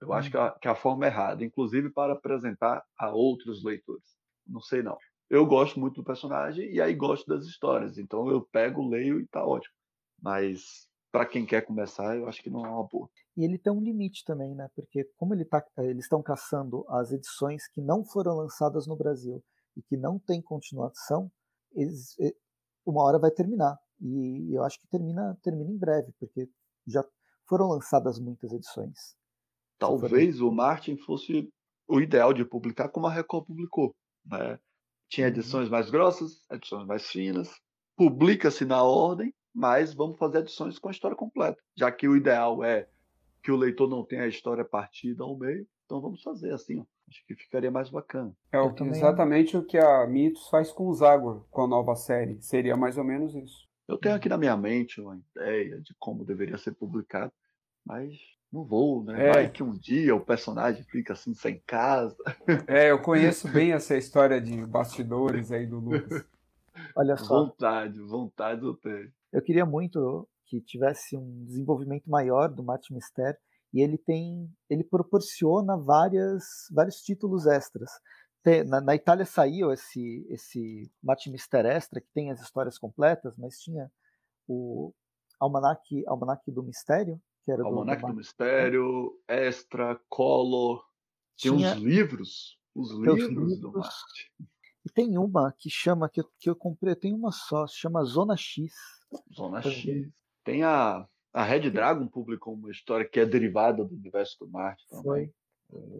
Eu acho que a, que a forma é errada, inclusive para apresentar a outros leitores. Não sei não. Eu gosto muito do personagem e aí gosto das histórias, então eu pego, leio e tá ótimo. Mas para quem quer começar, eu acho que não é uma boa. E ele tem um limite também, né? Porque como ele tá, eles estão caçando as edições que não foram lançadas no Brasil e que não tem continuação, eles, uma hora vai terminar. E eu acho que termina, termina em breve, porque já foram lançadas muitas edições. Talvez o Martin fosse o ideal de publicar como a Record publicou. Né? Tinha uhum. edições mais grossas, edições mais finas, publica-se na ordem, mas vamos fazer edições com a história completa, já que o ideal é que o leitor não tenha a história partida ao meio, então vamos fazer assim. Ó. Acho que ficaria mais bacana. É o que, exatamente o que a Mitos faz com o Zagor, com a nova série. Seria mais ou menos isso. Eu tenho aqui na minha mente uma ideia de como deveria ser publicado, mas não vou, né? É. Vai que um dia o personagem fica assim sem casa. É, eu conheço bem essa história de bastidores aí do Lucas. Olha só. Vontade, vontade eu tenho. Eu queria muito que tivesse um desenvolvimento maior do Mate Mistério e ele tem, ele proporciona várias, vários títulos extras. Na, na, Itália saiu esse esse Mate Mister Extra que tem as histórias completas, mas tinha o Almanac, Almanac do Mistério, que era Almanac do, do, do Mistério, Extra, Color, tinha, tinha os livros, os livros, livros do Mate. E tem uma que chama, que eu, que eu comprei, tem uma só, se chama Zona X. Zona X. Tem a, a Red Dragon publicou uma história que é derivada do universo do Marte também. Foi.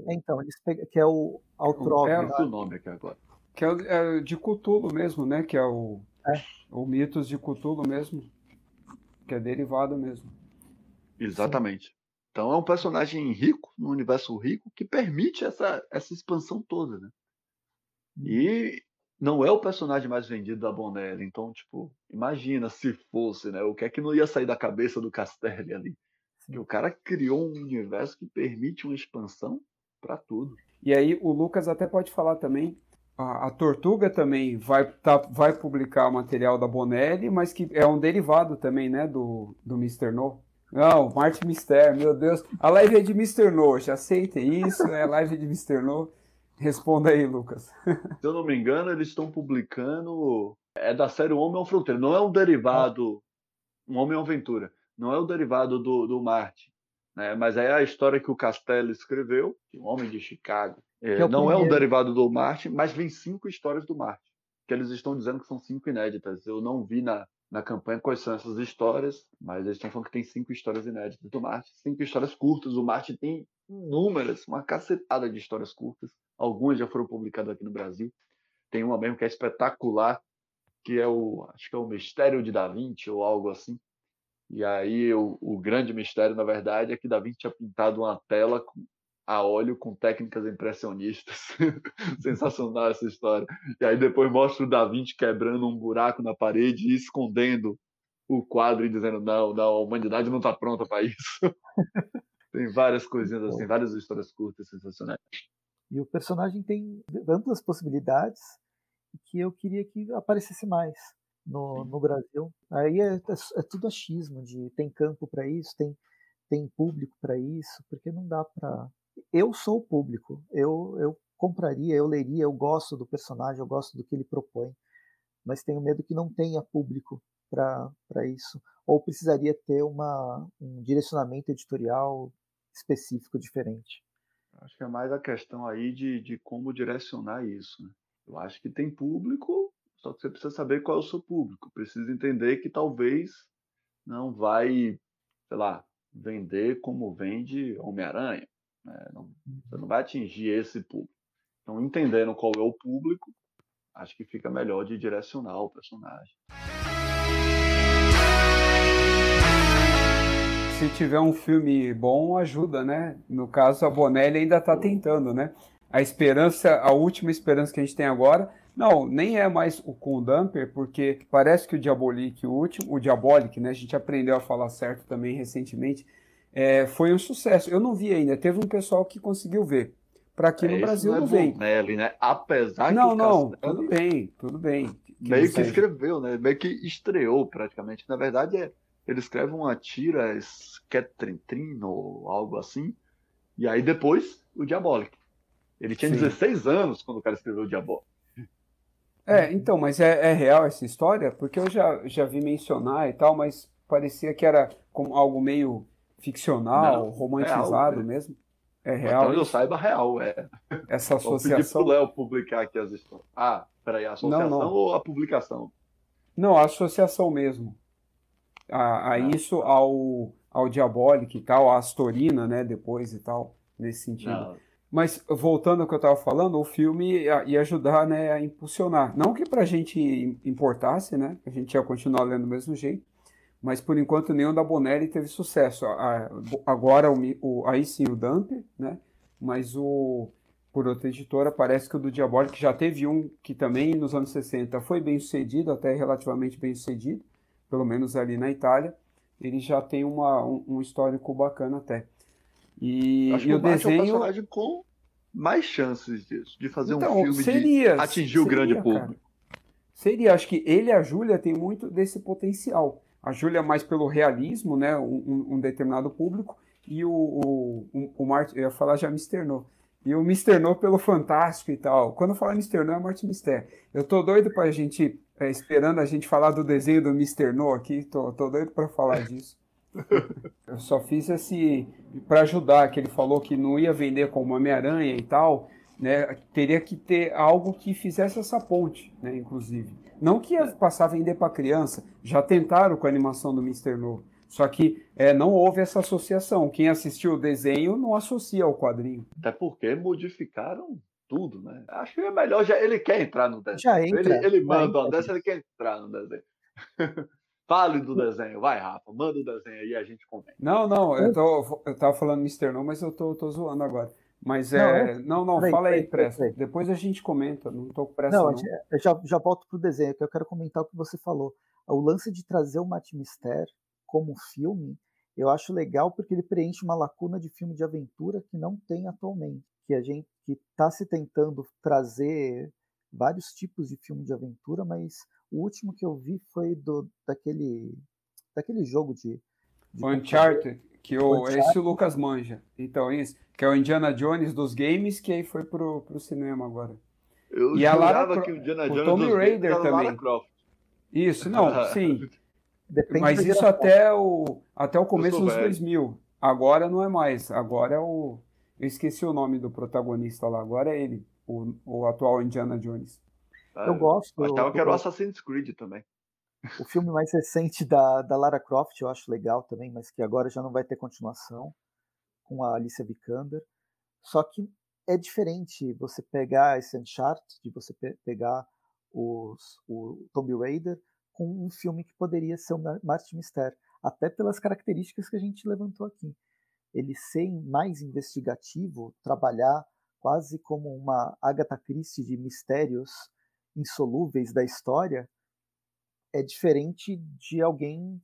É, então, eles pegam, que é o Altrog. É, é o nome aqui agora. Que é, é, de Cthulhu mesmo, né? Que é o, é. o Mitos de Cthulhu mesmo. Que é derivado mesmo. Exatamente. Sim. Então é um personagem rico, num universo rico, que permite essa, essa expansão toda, né? E não é o personagem mais vendido da Bonelli. Então, tipo, imagina se fosse, né? O que é que não ia sair da cabeça do Castelli ali? Que o cara criou um universo que permite uma expansão para tudo. E aí o Lucas até pode falar também. A, a Tortuga também vai, tá, vai publicar o material da Bonelli, mas que é um derivado também, né, do, do Mr. No. Não, Marte Mister, meu Deus. A live é de Mr. No, já aceitem isso, é a live de Mr. No. Responda aí, Lucas. Se eu não me engano, eles estão publicando. É da série Homem ao Fronteira. Não é um derivado. Um Homem Aventura não é o derivado do, do Marte, né? mas é a história que o Castelli escreveu, o Homem de Chicago. É, é não primeiro. é um derivado do Marte, mas vem cinco histórias do Marte, que eles estão dizendo que são cinco inéditas. Eu não vi na, na campanha quais são essas histórias, mas eles estão falando que tem cinco histórias inéditas do Marte, cinco histórias curtas. O Marte tem inúmeras, uma cacetada de histórias curtas. Algumas já foram publicadas aqui no Brasil. Tem uma mesmo que é espetacular, que é o, acho que é o Mistério de Da Vinci ou algo assim, e aí o, o, grande mistério, na verdade, é que Da Vinci tinha pintado uma tela com, a óleo com técnicas impressionistas. Sensacional essa história. E aí depois mostra o Da Vinci quebrando um buraco na parede e escondendo o quadro e dizendo não, não, a humanidade não está pronta para isso. tem várias coisinhas assim, várias histórias curtas sensacionais. E o personagem tem amplas possibilidades que eu queria que aparecesse mais no, no Brasil. Aí é, é, é, tudo achismo de tem campo para isso, tem, tem público para isso, porque não dá para. Eu sou o público, eu, eu compraria, eu leria, eu gosto do personagem, eu gosto do que ele propõe, mas tenho medo que não tenha público para isso. Ou precisaria ter uma, um direcionamento editorial específico diferente. Acho que é mais a questão aí de, de como direcionar isso. Né? Eu acho que tem público, só que você precisa saber qual é o seu público. Precisa entender que talvez não vai, sei lá, vender como vende Homem-Aranha. Né? Não, você não vai atingir esse público. Então, entendendo qual é o público, acho que fica melhor de direcionar o personagem. Se tiver um filme bom, ajuda, né? No caso, a Bonelli ainda está tentando, né? A esperança, a última esperança que a gente tem agora não, nem é mais o Condumper, porque parece que o Diabolic, o último, o Diabolic, né? A gente aprendeu a falar certo também recentemente, é, foi um sucesso. Eu não vi ainda, teve um pessoal que conseguiu ver. Para aqui no é, Brasil não, não é vem. Bonelli, né? Apesar não, que não, Castelo... tudo bem, tudo bem. Que meio que escreveu, né? Meio que estreou praticamente. Na verdade, é, ele escreve uma tira Sketrentrino ou algo assim, E aí depois, o Diabolic. Ele tinha Sim. 16 anos quando o cara escreveu o Diabolic. É, então, mas é, é, real essa história? Porque eu já, já vi mencionar e tal, mas parecia que era como algo meio ficcional, Não, romantizado real, é. mesmo. É real? Então eu saiba real, é. Essa associação. Vou pedir pro Léo publicar aqui as histórias. Ah, peraí, a associação não, não. ou a publicação? Não, a associação mesmo. A, a ah, isso ao, ao Diabolic e tal, a Astorina, né, depois e tal, nesse sentido. Não. Mas voltando ao que eu estava falando, o filme ia, ia, ajudar né, a impulsionar. Não que para a gente importasse, né? A gente ia continuar lendo do mesmo jeito, mas por enquanto nenhum da Bonelli teve sucesso. Agora, o, o, aí sim, o Dump, né? Mas o, por outra editora, parece que o do Diabolic já teve um que também nos anos 60 foi bem sucedido, até relativamente bem sucedido, pelo menos ali na Itália. Ele já tem uma, um, um histórico bacana até. E, Acho e que o, o desenho. É personagem com mais chances disso, de fazer então, um filme seria, de atingir seria, o grande cara. público. Seria, acho que ele e a Júlia têm muito desse potencial. A Júlia mais pelo realismo, né, um, um determinado público, e o, o, o, o Martin, eu ia falar já Mr. No, e o Mr. No pelo fantástico e tal. Quando eu falar Mr. No é Martin Mister. Eu tô doido pra gente, é, esperando a gente falar do desenho do Mr. No aqui, tô, tô doido pra falar disso. Eu só fiz esse para ajudar, que ele falou que não ia vender como Homem-Aranha e tal, né? Teria que ter algo que fizesse essa ponte, né? Inclusive, não que ia passar a vender para criança. Já tentaram com a animação do Mr. No, só que é, não houve essa associação. Quem assistiu o desenho não associa ao quadrinho. Até porque modificaram tudo, né? Acho que é melhor já ele quer entrar no desenho. Já entra. Ele, ele manda uma dessa, ele quer entrar no desenho. Fale do desenho, vai, Rafa, manda o desenho aí e a gente comenta. Não, não, eu, tô, eu tava falando Mr. No, mas eu tô, tô zoando agora. Mas é. Não, não, não fala aí, pressa. Depois a gente comenta, não tô com pressa. Não, não. eu já, já volto pro desenho, que eu quero comentar o que você falou. O lance de trazer o Matt Mister como filme, eu acho legal porque ele preenche uma lacuna de filme de aventura que não tem atualmente. Que a gente que está se tentando trazer vários tipos de filme de aventura, mas o último que eu vi foi do daquele daquele jogo de, de Uncharted, que o Uncharted. esse o Lucas manja. Então isso, que é o Indiana Jones dos games, que aí foi pro, pro cinema agora. Eu e a Lara, que o Indiana Jones o Tomb Raider também. Isso, não, sim. Depende Mas isso até o até o começo dos 2000. Agora não é mais. Agora é o eu esqueci o nome do protagonista lá. Agora é ele, o, o atual Indiana Jones. Eu gosto. Eu achava que era o Assassin's Creed também. O filme mais recente da, da Lara Croft eu acho legal também, mas que agora já não vai ter continuação com a Alicia Vikander. Só que é diferente você pegar esse Uncharted, de você pe pegar os, o Tomb Raider com um filme que poderia ser o Martin Mister, até pelas características que a gente levantou aqui. Ele ser mais investigativo, trabalhar quase como uma Agatha Christie de mistérios insolúveis da história é diferente de alguém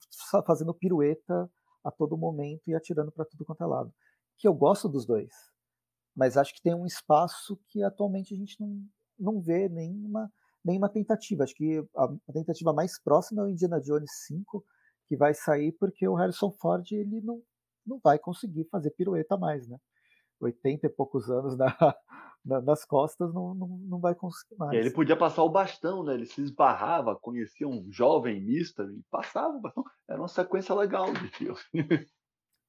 fazendo pirueta a todo momento e atirando para tudo quanto é lado. Que eu gosto dos dois, mas acho que tem um espaço que atualmente a gente não, não vê nenhuma, nenhuma tentativa. Acho que a, tentativa mais próxima é o Indiana Jones 5, que vai sair porque o Harrison Ford ele não, não vai conseguir fazer pirueta mais, né? 80 e poucos anos na, na, nas costas não, não, não vai conseguir mais. Ele podia passar o bastão, né? Ele se esbarrava, conhecia um jovem mista e passava o bastão. Era uma sequência legal de filme.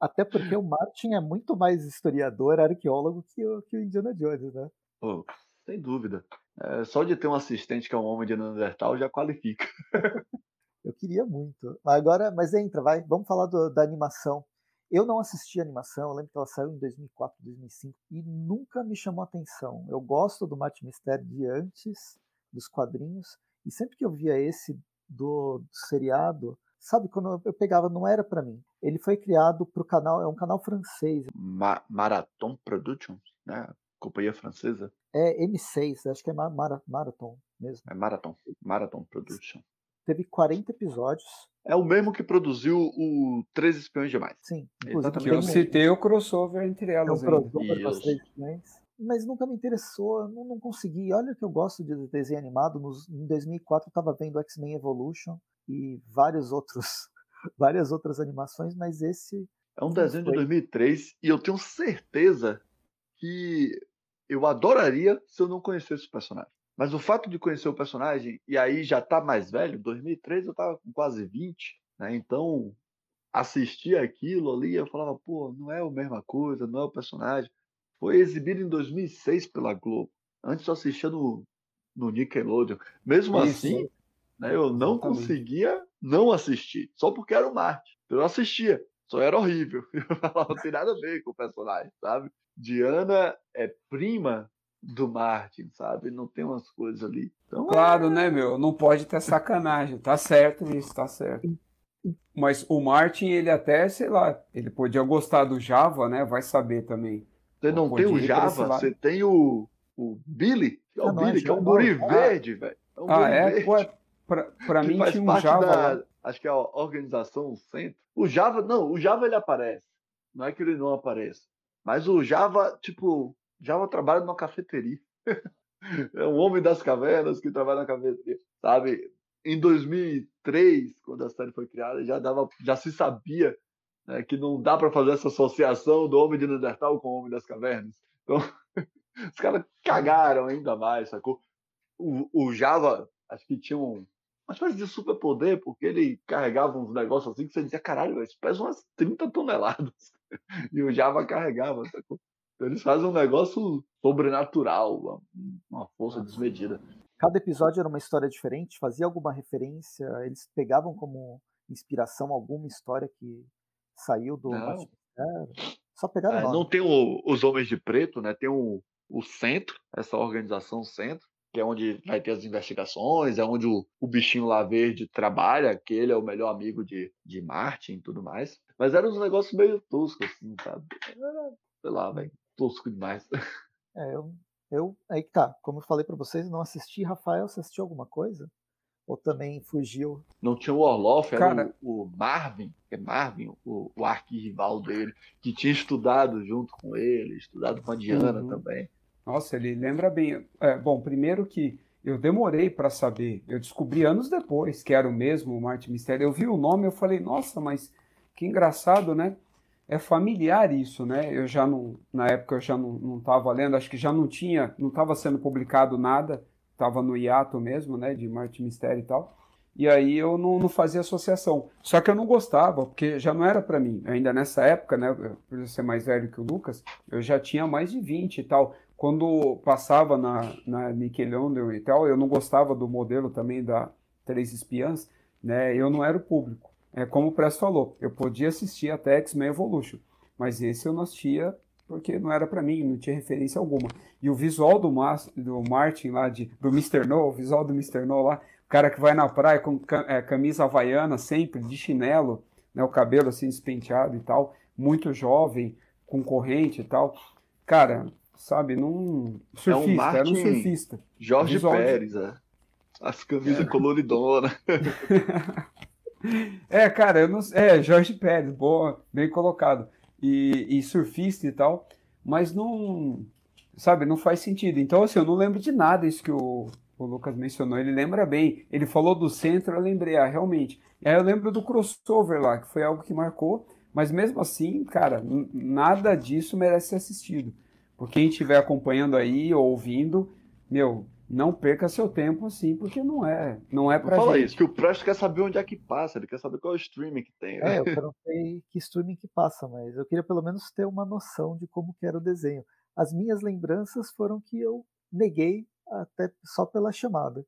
Até porque o Martin é muito mais historiador, arqueólogo que o, que o Indiana Jones, né? Oh, sem dúvida. É, só de ter um assistente que é um homem de Neandertal já qualifica. Eu queria muito. Agora, mas entra, vai. Vamos falar do, da animação. Eu não assisti a animação, eu lembro que ela saiu em 2004, 2005 e nunca me chamou atenção. Eu gosto do Mistério de antes, dos quadrinhos, e sempre que eu via esse do, do seriado, sabe, quando eu pegava, não era para mim. Ele foi criado para o canal, é um canal francês. Ma Marathon Productions, né? Companhia francesa. É M6, acho que é Mar Marathon mesmo. É Marathon, Marathon Production. Teve 40 episódios é o mesmo que produziu o Três Espiões Demais. Sim, inclusive. Que eu citei o crossover entre elas. É um crossover com as Três Espiões. Mas nunca me interessou, não, não consegui. Olha que eu gosto de desenho animado. Nos, em 2004 eu estava vendo X-Men Evolution e vários outros, várias outras animações, mas esse É um desenho de 2003 e eu tenho certeza que eu adoraria se eu não conhecesse o personagem. Mas o fato de conhecer o personagem, e aí já tá mais velho, 2003 eu tava com quase 20, né? Então, assistir aquilo ali, eu falava, pô, não é a mesma coisa, não é o personagem. Foi exibido em 2006 pela Globo. Antes eu assistia no, no Nickelodeon. Mesmo Isso. assim, né, eu não Exatamente. conseguia não assistir, só porque era o Marte. Eu assistia, só era horrível. Eu falava, não tem nada a ver com o personagem, sabe? Diana é prima do Martin, sabe? Não tem umas coisas ali. Então, claro, é... né, meu? Não pode ter sacanagem. Tá certo isso, tá certo. Mas o Martin, ele até, sei lá, ele podia gostar do Java, né? Vai saber também. Você não tem o Java, você tem o, o Billy, que é o ah, Billy, é que é um guri ah, verde, velho. É um ah, é? Verde, Pô, é, pra, pra mim tinha um Java. Da, acho que é a organização centro. O Java, não, o Java ele aparece. Não é que ele não apareça. Mas o Java, tipo, Java trabalha numa cafeteria. é um homem das cavernas que trabalha na cafeteria, sabe? Em 2003, quando a série foi criada, já dava, já se sabia né, que não dá para fazer essa associação do homem de Neandertal com o homem das cavernas. Então, os caras cagaram ainda mais, sacou? O, o Java, acho que tinha um, uma espécie de superpoder, porque ele carregava uns negócios assim que você dizia, caralho, isso pesa umas 30 toneladas. E o Java carregava, sacou? Eles fazem um negócio sobrenatural, uma força desmedida. Cada episódio era uma história diferente, fazia alguma referência, eles pegavam como inspiração alguma história que saiu do não. Só pegaram é, Não tem o, os Homens de Preto, né? Tem o, o Centro, essa organização Centro, que é onde vai ter as investigações, é onde o, o bichinho lá verde trabalha, que ele é o melhor amigo de, de Martin e tudo mais. Mas eram uns negócios meio toscos, assim, sabe? Era, sei lá, velho, tosco demais. É, eu, eu. Aí que tá. Como eu falei para vocês, não assisti. Rafael, você assistiu alguma coisa? Ou também fugiu? Não tinha o Orloff, era Cara... o, o, Marvin, é Marvin, o, o arquirrival dele, que tinha estudado junto com ele, estudado com a Diana uhum. também. Nossa, ele lembra bem. É, bom, primeiro que eu demorei para saber, eu descobri anos depois que era o mesmo Martin Mistério. Eu vi o nome, eu falei, nossa, mas que engraçado, né? É familiar isso, né? Eu já não, na época eu já não estava lendo, acho que já não tinha, não estava sendo publicado nada estava no hiato mesmo, né, de Marte Mistério e tal. E aí eu não, não, fazia associação. Só que eu não gostava, porque já não era para mim. Ainda nessa época, né, por ser mais velho que o Lucas, eu já tinha mais de 20 e tal. Quando passava na, na Nickelodeon e tal, eu não gostava do modelo também da Três Espiãs, né, eu não era o público. É como o Press falou, eu podia assistir até X-Men Evolution, mas esse eu não assistia porque não era para mim, não tinha referência alguma. E o visual do, Mas, do Martin lá, de, do Mr. No, o visual do Mr. No lá, o cara que vai na praia com é, camisa havaiana sempre, de chinelo, né, o cabelo assim despenteado e tal, muito jovem, com corrente e tal. Cara, sabe, num surfista, é um Martin era um surfista. Jorge Pérez, de... é. As camisas é. coloridonas. é, cara, eu não É, Jorge Pérez, boa, bem colocado e, e surfista e tal, mas não, sabe, não faz sentido. Então, assim, eu não lembro de nada isso que o, o Lucas mencionou, ele lembra bem. Ele falou do centro, eu lembrei, ah, realmente. E aí eu lembro do crossover lá, que foi algo que marcou, mas mesmo assim, cara, nada disso merece ser assistido. Por quem estiver acompanhando aí ou ouvindo, meu, não perca seu tempo assim, porque não é, não é pra Fala gente. isso, que o Presto quer saber onde é que passa, ele quer saber qual é o streaming que tem. Né? É, eu não sei que streaming que passa, mas eu queria pelo menos ter uma noção de como que era o desenho. As minhas lembranças foram que eu neguei até só pela chamada.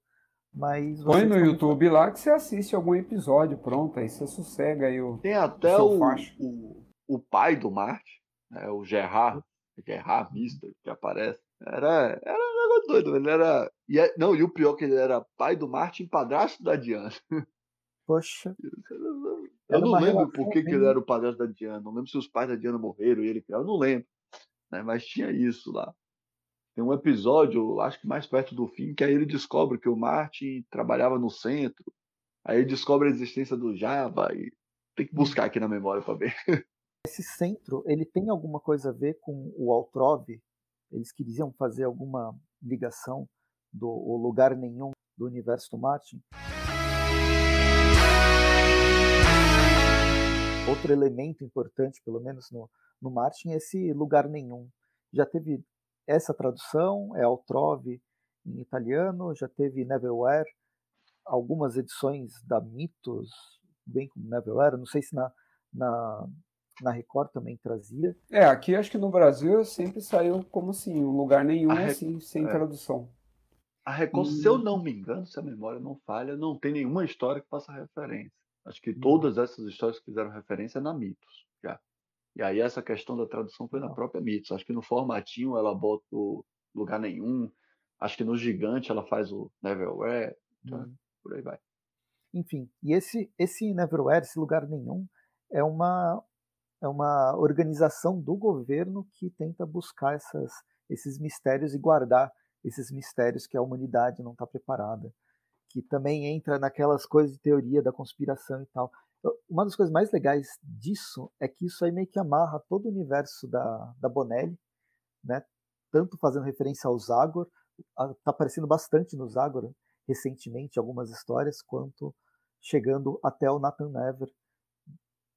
Mas Põe no YouTube lá que você assiste algum episódio, pronto, aí você sossega aí o Tem até o, o, o, pai do Marte, né, o Gerard, Gerard Mister, que aparece. Era, era doido, ele era. E, é, não, e o pior é que ele era pai do Martin, padrasto da Diana. Poxa. Eu não lembro por que, que ele era o padrasto da Diana. Não lembro se os pais da Diana morreram e ele criou. Eu não lembro. Né? Mas tinha isso lá. Tem um episódio, acho que mais perto do fim, que aí ele descobre que o Martin trabalhava no centro. Aí ele descobre a existência do Java e tem que buscar aqui na memória para ver. Esse centro, ele tem alguma coisa a ver com o Altrov, eles queriam fazer alguma ligação do lugar nenhum do universo do Martin? outro elemento importante, pelo menos no, no Martin, é esse lugar nenhum. Já teve essa tradução, é Altrove em italiano, já teve Neverwhere, algumas edições da Mitos, bem como Neverwhere, não sei se na, na, na Record também trazia. É, aqui acho que no Brasil sempre saiu como assim, um lugar nenhum assim, sem é. tradução. A Record, se eu não me engano, se a memória não falha, não tem nenhuma história que faça referência. Acho que todas essas histórias que fizeram referência é na Mitos, já. E aí essa questão da tradução foi na própria Mitos. Acho que no formatinho ela bota o lugar nenhum. Acho que no Gigante ela faz o Neverwhere. Uhum. Por aí vai. Enfim, e esse, esse Neverwhere, esse lugar nenhum, é uma, é uma organização do governo que tenta buscar essas, esses mistérios e guardar esses mistérios que a humanidade não está preparada, que também entra naquelas coisas de teoria da conspiração e tal. Uma das coisas mais legais disso é que isso aí meio que amarra todo o universo da, da Bonelli, né? tanto fazendo referência ao Zagor, está aparecendo bastante no Zagor recentemente algumas histórias, quanto chegando até o Nathan Never,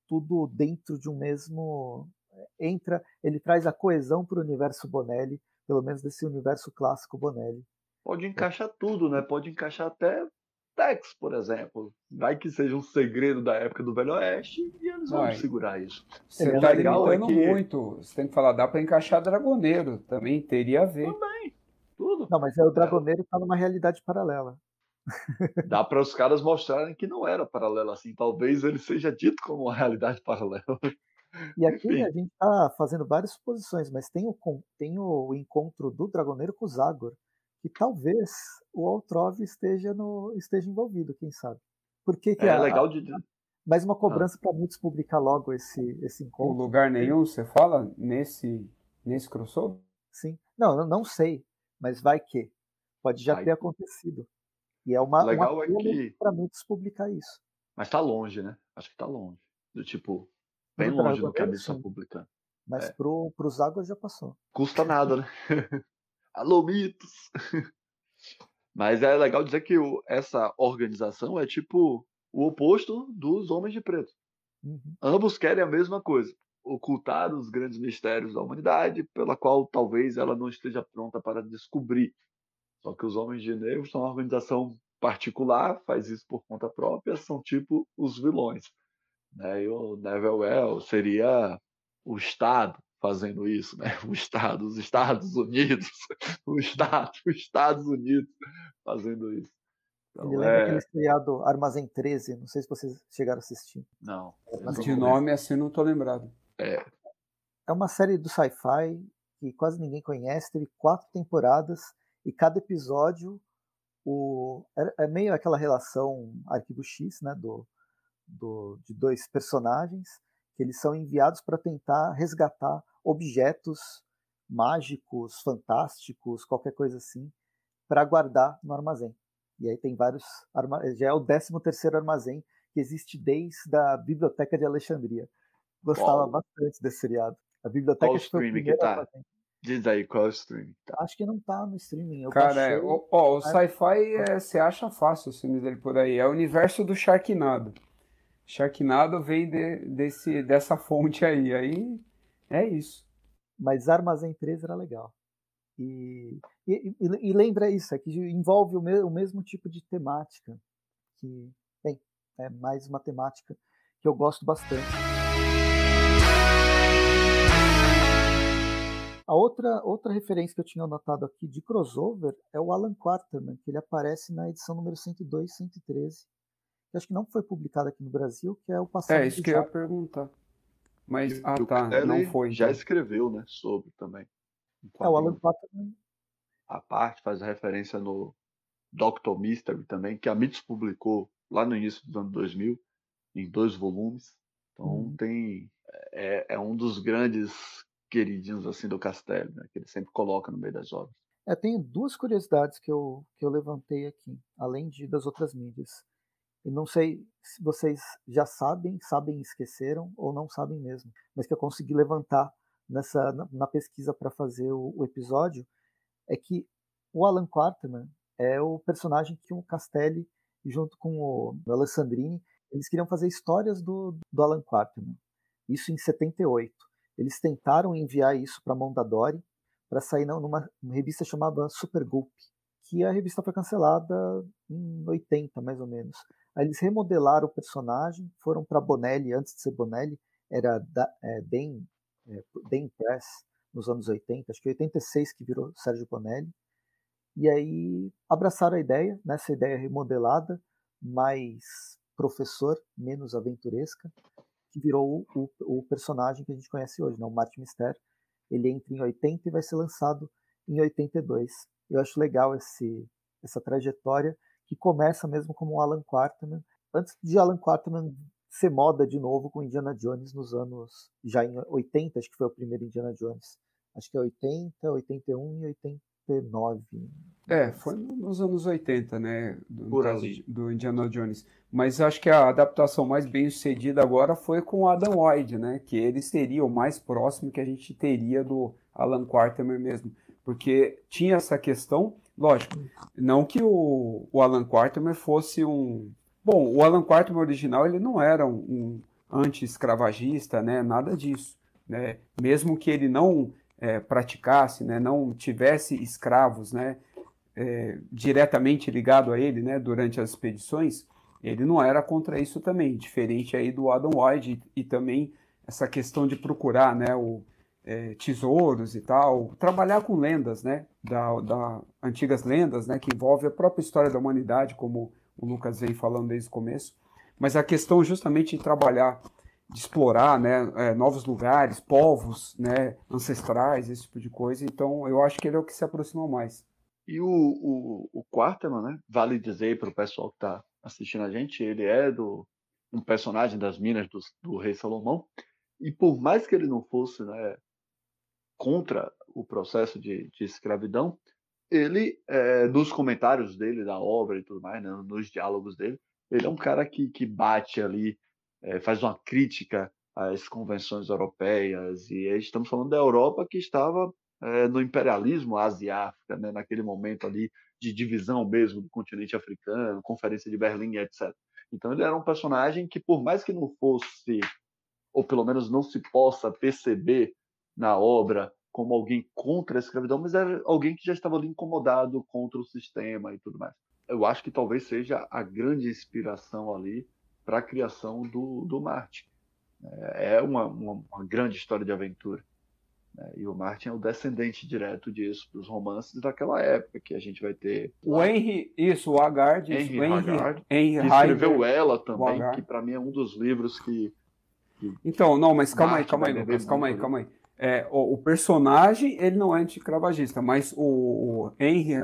tudo dentro de um mesmo entra, ele traz a coesão para o universo Bonelli pelo menos desse universo clássico Bonelli. Pode encaixar tudo, né? Pode encaixar até Tex, por exemplo. Vai que seja um segredo da época do Velho Oeste e eles vão segurar isso. Você é tá legal é que... muito. Você tem que falar, dá para encaixar Dragoneiro. Também teria a ver. Também. Tudo. Não, mas é, o Dragoneiro está numa realidade paralela. Dá para os caras mostrarem que não era paralelo assim. Talvez ele seja dito como uma realidade paralela. E aqui Enfim. a gente está fazendo várias suposições, mas tem o, tem o encontro do Dragoneiro com o Zagor, que talvez o Altrove esteja, no, esteja envolvido, quem sabe. Por que, que é a, legal de. Mais uma ah. cobrança ah. para muitos publicar logo esse, esse encontro. Em lugar nenhum, você fala, nesse, nesse crossover? Sim. Não, eu não sei, mas vai que. Pode já vai. ter acontecido. E é uma, legal uma é que... para muitos publicar isso. Mas está longe, né? Acho que está longe. Do tipo, Bem longe do que a missa pública. Mas é. pro, pros águas já passou. Custa nada, né? Alô, mitos! Mas é legal dizer que o, essa organização é tipo o oposto dos homens de preto. Uhum. Ambos querem a mesma coisa: ocultar os grandes mistérios da humanidade, pela qual talvez ela não esteja pronta para descobrir. Só que os homens de negro são uma organização particular, faz isso por conta própria, são tipo os vilões. Né? E o Neverwell seria o Estado fazendo isso, né? O Estado, os Estados Unidos, o Estado, os Estados Unidos fazendo isso. Então, Ele lembra é... aquele seriado Armazém 13, não sei se vocês chegaram a assistir. Não. De nome assim não tô lembrado. É. É uma série do sci-fi que quase ninguém conhece, teve quatro temporadas e cada episódio o, é, é meio aquela relação arquivo X, né, do, do, de dois personagens que eles são enviados para tentar resgatar objetos mágicos, fantásticos, qualquer coisa assim, para guardar no armazém. E aí tem vários já é o 13 terceiro armazém que existe desde a Biblioteca de Alexandria. Gostava bastante desse seriado. A biblioteca qual streaming que tá? Armazém. Diz aí qual é o streaming. Tá. Acho que não tá no streaming. Eu Cara, é, ó, ó, o sci-fi é, você acha fácil os filmes dele por aí. É o universo do Sharknado. Sharknado vem de, desse, dessa fonte aí. Aí é isso. Mas Armazém 3 era legal. E, e, e, lembra isso, é que envolve o, me, o mesmo tipo de temática. Que, bem, é mais uma temática que eu gosto bastante. A outra, outra referência que eu tinha anotado aqui de crossover é o Alan Quarterman, que ele aparece na edição número 102 e 113 que acho que não foi publicado aqui no Brasil, que é o passado. É, isso que eu ia perguntar. Mas, e, ah tá, não foi. Já então. escreveu, né, sobre também. é, o Alan Patterson. A parte faz referência no Doctor Mystery também, que a Mitos publicou lá no início dos anos 2000, em dois volumes. Então hum. tem é, é, um dos grandes queridinhos assim do Castelo, né, que ele sempre coloca no meio das obras. É, tenho duas curiosidades que eu, que eu levantei aqui, além de das outras mídias. E não sei se vocês já sabem, sabem esqueceram ou não sabem mesmo, mas que eu consegui levantar nessa na, na pesquisa para fazer o, o, episódio é que o Alan Quarterman é o personagem que o Castelli junto com o Alessandrini eles queriam fazer histórias do, do Alan Quarterman isso em 78. Eles tentaram enviar isso para Mondadori para sair numa revista chamada Supergulp, que a revista foi cancelada em 80, mais ou menos. Aí eles remodelaram o personagem, foram para Bonelli, antes de ser Bonelli, era é, Den, é, Den Press, nos anos 80, acho que 86 que virou Sérgio Bonelli. E aí abraçaram a ideia, nessa ideia remodelada, mais professor, menos aventuresca, que virou o, o, personagem que a gente conhece hoje, né? o Martin Mister. Ele entra em 80 e vai ser lançado em 82. Eu acho legal esse, essa trajetória que começa mesmo como um Alan Quarterman, antes de Alan Quarterman ser moda de novo com Indiana Jones nos anos já em 80, acho que foi o primeiro Indiana Jones. Acho que é 80, 81 e 89. É, foi nos anos 80, né? Do, Por ali. do Indiana Jones. Mas acho que a adaptação mais bem sucedida agora foi com o Adam Lloyd, né? Que ele seria o mais próximo que a gente teria do Alan Quarterman mesmo. Porque tinha essa questão, lógico, não que o, o Alan Quarterman fosse um. Bom, o Alan Quarterman original ele não era um, um anti-escravagista, né? Nada disso. Né? Mesmo que ele não é, praticasse, né, não tivesse escravos né, é, diretamente ligado a ele né, durante as expedições, ele não era contra isso também, diferente aí do Adam White e, e também essa questão de procurar né, o, é, tesouros e tal, trabalhar com lendas, né, da, da, antigas lendas, né, que envolve a própria história da humanidade, como o Lucas vem falando desde o começo, mas a questão justamente de trabalhar de explorar né, é, novos lugares, povos né, ancestrais, esse tipo de coisa. Então, eu acho que ele é o que se aproxima mais. E o, o, o Quarterman, né, vale dizer para o pessoal que está assistindo a gente, ele é do um personagem das Minas do, do Rei Salomão. E por mais que ele não fosse né, contra o processo de, de escravidão, ele, é, nos comentários dele da obra e tudo mais, né, nos diálogos dele, ele é um cara que, que bate ali é, faz uma crítica às convenções europeias, e estamos falando da Europa que estava é, no imperialismo Ásia-África, né, naquele momento ali de divisão mesmo do continente africano, Conferência de Berlim, etc. Então ele era um personagem que, por mais que não fosse, ou pelo menos não se possa perceber na obra como alguém contra a escravidão, mas era alguém que já estava ali incomodado contra o sistema e tudo mais. Eu acho que talvez seja a grande inspiração ali para a criação do, do Martin. É, é uma, uma, uma grande história de aventura. Né? E o Martin é o descendente direto disso, dos romances daquela época, que a gente vai ter. O Henry, isso, o Haggard, Henry, o Henry, Haggard, Henry que escreveu ela também, que para mim é um dos livros que. que então, não, mas calma aí, calma aí, Lucas, calma aí, calma aí. É, o, o, personagem, ele não é anticravagista, mas o, o Henry,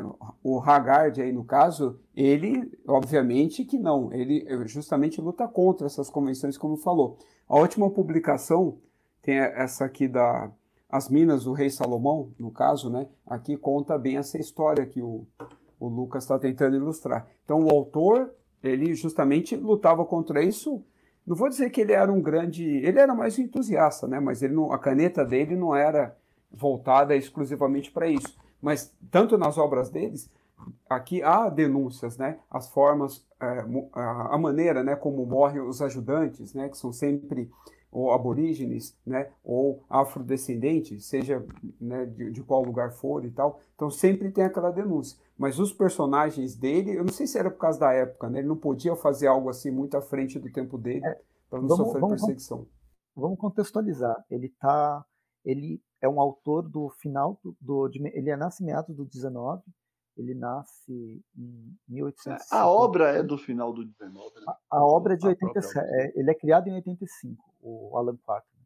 o Haggard aí no caso, ele, obviamente que não, ele justamente luta contra essas convenções, como falou. A última publicação tem essa aqui da As Minas do Rei Salomão, no caso, né? Aqui conta bem essa história que o, o Lucas está tentando ilustrar. Então, o autor, ele justamente lutava contra isso não vou dizer que ele era um grande. Ele era mais um entusiasta, né? Mas ele não, a caneta dele não era voltada exclusivamente para isso. Mas tanto nas obras deles, aqui há denúncias, né? As formas, é, a maneira, né? Como morrem os ajudantes, né? Que são sempre ou aborígenes, né, ou afrodescendentes, seja né, de, de, qual lugar for e tal. Então sempre tem aquela denúncia. Mas os personagens dele, eu não sei se era por causa da época, né? Ele não podia fazer algo assim muito à frente do tempo dele é, para não vamos, sofrer vamos, perseguição. Vamos contextualizar. Ele tá, ele é um autor do final do, do ele é nasce meados do 19 ele nasce em 1800. A obra é do final do 19. Né? A, a, obra é de 87. É, ele é criado em 85, o Alan Parker.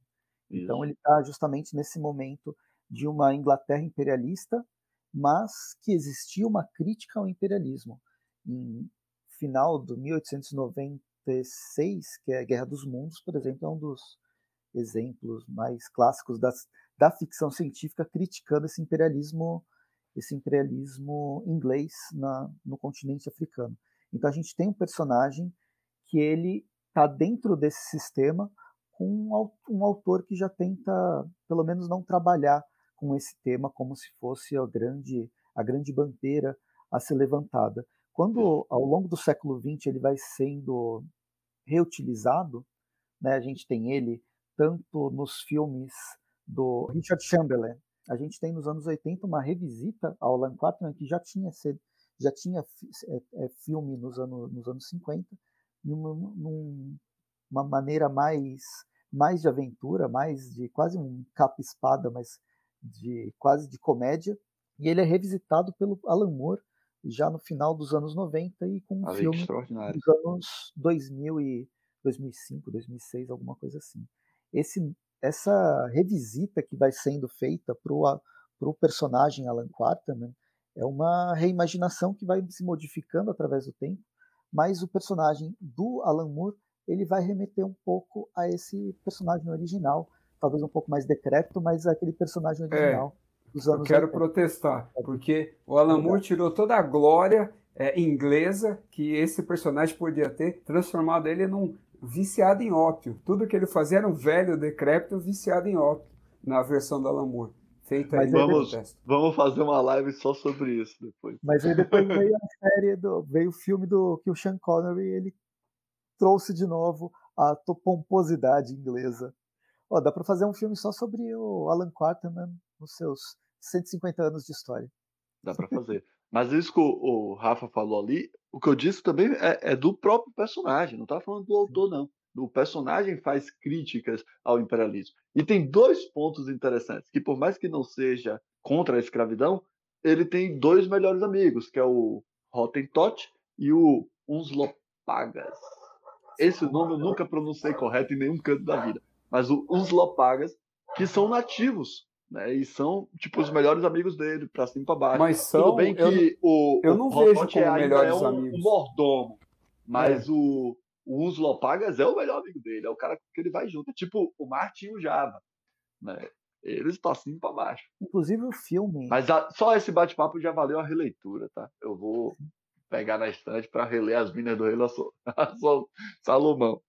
Então ele está justamente nesse momento de uma Inglaterra imperialista, mas que existia uma crítica ao imperialismo. Em final do 1896, que é a Guerra dos Mundos, por exemplo, é um dos exemplos mais clássicos das, da ficção científica criticando esse imperialismo esse imperialismo inglês na, no continente africano. Então a gente tem um personagem que ele está dentro desse sistema com um, um, autor que já tenta, pelo menos, não trabalhar com esse tema como se fosse a grande, a grande bandeira a ser levantada. Quando, ao longo do século XX, ele vai sendo reutilizado, né, a gente tem ele tanto nos filmes do Richard Chamberlain. A gente tem nos anos 80 uma revisita ao Alan Quaterman que já tinha sido, já tinha é, é, filme nos anos, nos anos 50, numa, numa maneira mais, mais de aventura, mais de quase um capa-espada, mas de quase de comédia. E ele é revisitado pelo Alan Moore já no final dos anos 90 e com um filme dos anos 2000 e 2005, 2006, alguma coisa assim. Esse, essa revisita que vai sendo feita para o personagem Alan Quarterman é uma reimaginação que vai se modificando através do tempo, mas o personagem do Alan Moore ele vai remeter um pouco a esse personagem original, talvez um pouco mais decrépito, mas aquele personagem é. original. É dos anos Eu quero 80. protestar, porque o Alan Moore tirou toda a glória é, inglesa que esse personagem podia ter, transformado ele num viciado em ópio. Tudo que ele fazia era um velho decrépito viciado em ópio, na versão do Alan Moore. Feita aí vamos, vamos fazer uma live só sobre isso depois. Mas aí depois veio a série, do, veio o filme do que o Sean Connery ele trouxe de novo a pomposidade inglesa. Oh, dá para fazer um filme só sobre o Alan Quarterman nos seus 150 anos de história. Dá para fazer. Mas isso que o, Rafa falou ali, o que eu disse também é, é do próprio personagem, não tá falando do autor, não. O personagem faz críticas ao imperialismo. E tem dois pontos interessantes, que por mais que não seja contra a escravidão, ele tem dois melhores amigos, que é o Hottentot e o Unslopagas. Esse nome eu nunca pronunciei correto em nenhum canto da vida. Mas o Unslopagas, que são nativos né? E são, tipo, os melhores amigos dele, pra cima e pra baixo. Mas são, Tudo bem que eu, o, eu não o vejo como melhores é um, amigos. um mordomo, mas é. o, o Pagas é o melhor amigo dele, é o cara que ele vai junto. É tipo o Martin e o Java, né? Eles cima pra baixo. Inclusive o filme. Mas a, só esse bate-papo já valeu a releitura, tá? Eu vou pegar na estante para reler as Minas do Rei Salomão.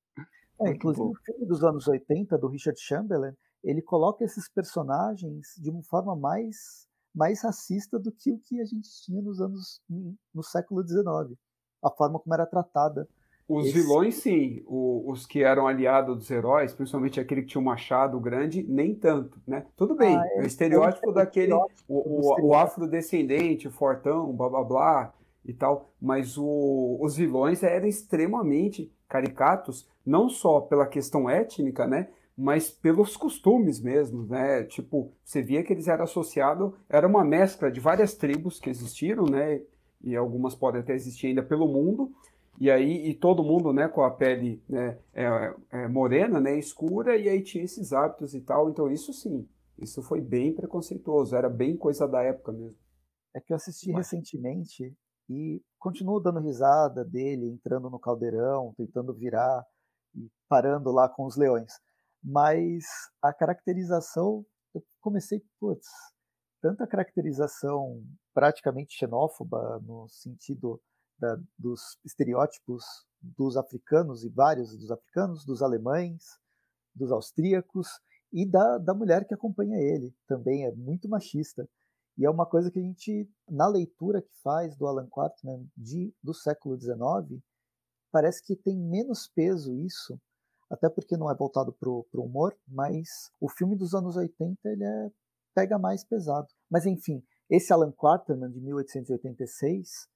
É, inclusive o filme dos anos 80 do Richard Chamberlain ele coloca esses personagens de uma forma mais mais racista do que o que a gente tinha nos anos no século XIX, a forma como era tratada. Os esse... vilões, sim, o, os que eram aliados dos heróis, principalmente aquele que tinha um machado grande, nem tanto, né? Tudo bem, ah, é, o estereótipo é daquele, estereótipo o, o, o afrodescendente, fortão, blá blá blá e tal, mas o, os vilões eram extremamente caricatos, não só pela questão étnica, né? mas pelos costumes mesmo, né? Tipo, você via que eles eram associados, era uma mescla de várias tribos que existiram, né? E algumas podem até existir ainda pelo mundo. E aí, e todo mundo, né, com a pele né, é, é, morena, né, escura, e aí tinha esses hábitos e tal. Então, isso sim, isso foi bem preconceituoso, era bem coisa da época mesmo. É que eu assisti Mas... recentemente e continuo dando risada dele, entrando no caldeirão, tentando virar e parando lá com os leões mas a caracterização, eu comecei, putz, tanta caracterização praticamente xenófoba no sentido da, dos estereótipos dos africanos e vários dos africanos, dos alemães, dos austríacos e da, da mulher que acompanha ele, também é muito machista. E é uma coisa que a gente, na leitura que faz do Alan Quartman de, do século XIX, parece que tem menos peso isso até porque não é voltado para o humor, mas o filme dos anos 80 ele é, pega mais pesado. Mas enfim, esse Alan Quarterman de 1886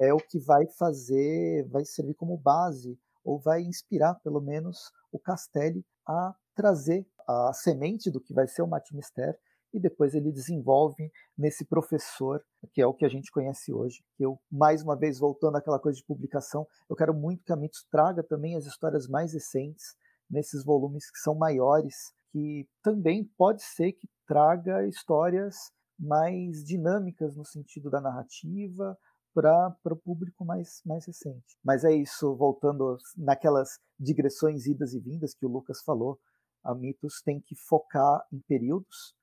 é o que vai fazer, vai servir como base ou vai inspirar pelo menos o Castelli a trazer a semente do que vai ser o Matimister e depois ele desenvolve nesse professor, que é o que a gente conhece hoje. Eu, mais uma vez, voltando àquela coisa de publicação, eu quero muito que a Mitos traga também as histórias mais recentes, nesses volumes que são maiores, que também pode ser que traga histórias mais dinâmicas no sentido da narrativa, para o público mais, mais recente. Mas é isso, voltando naquelas digressões idas e vindas que o Lucas falou, a Mitos tem que focar em períodos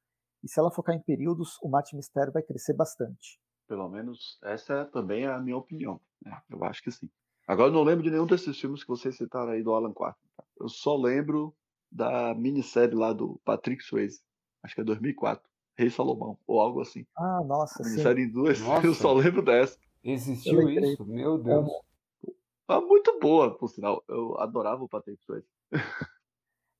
e se ela focar em períodos, o Mate Mistério vai crescer bastante. Pelo menos essa também é a minha opinião. Né? Eu acho que sim. Agora eu não lembro de nenhum desses filmes que vocês citaram aí do Alan Quarter. Tá? Eu só lembro da minissérie lá do Patrick Swayze. Acho que é 2004. Rei Salomão, ou algo assim. Ah, nossa. Minissérie sim. em duas. Nossa. Eu só lembro dessa. Existiu isso? Meu Deus. Ah, muito boa, por sinal. Eu adorava o Patrick Swayze.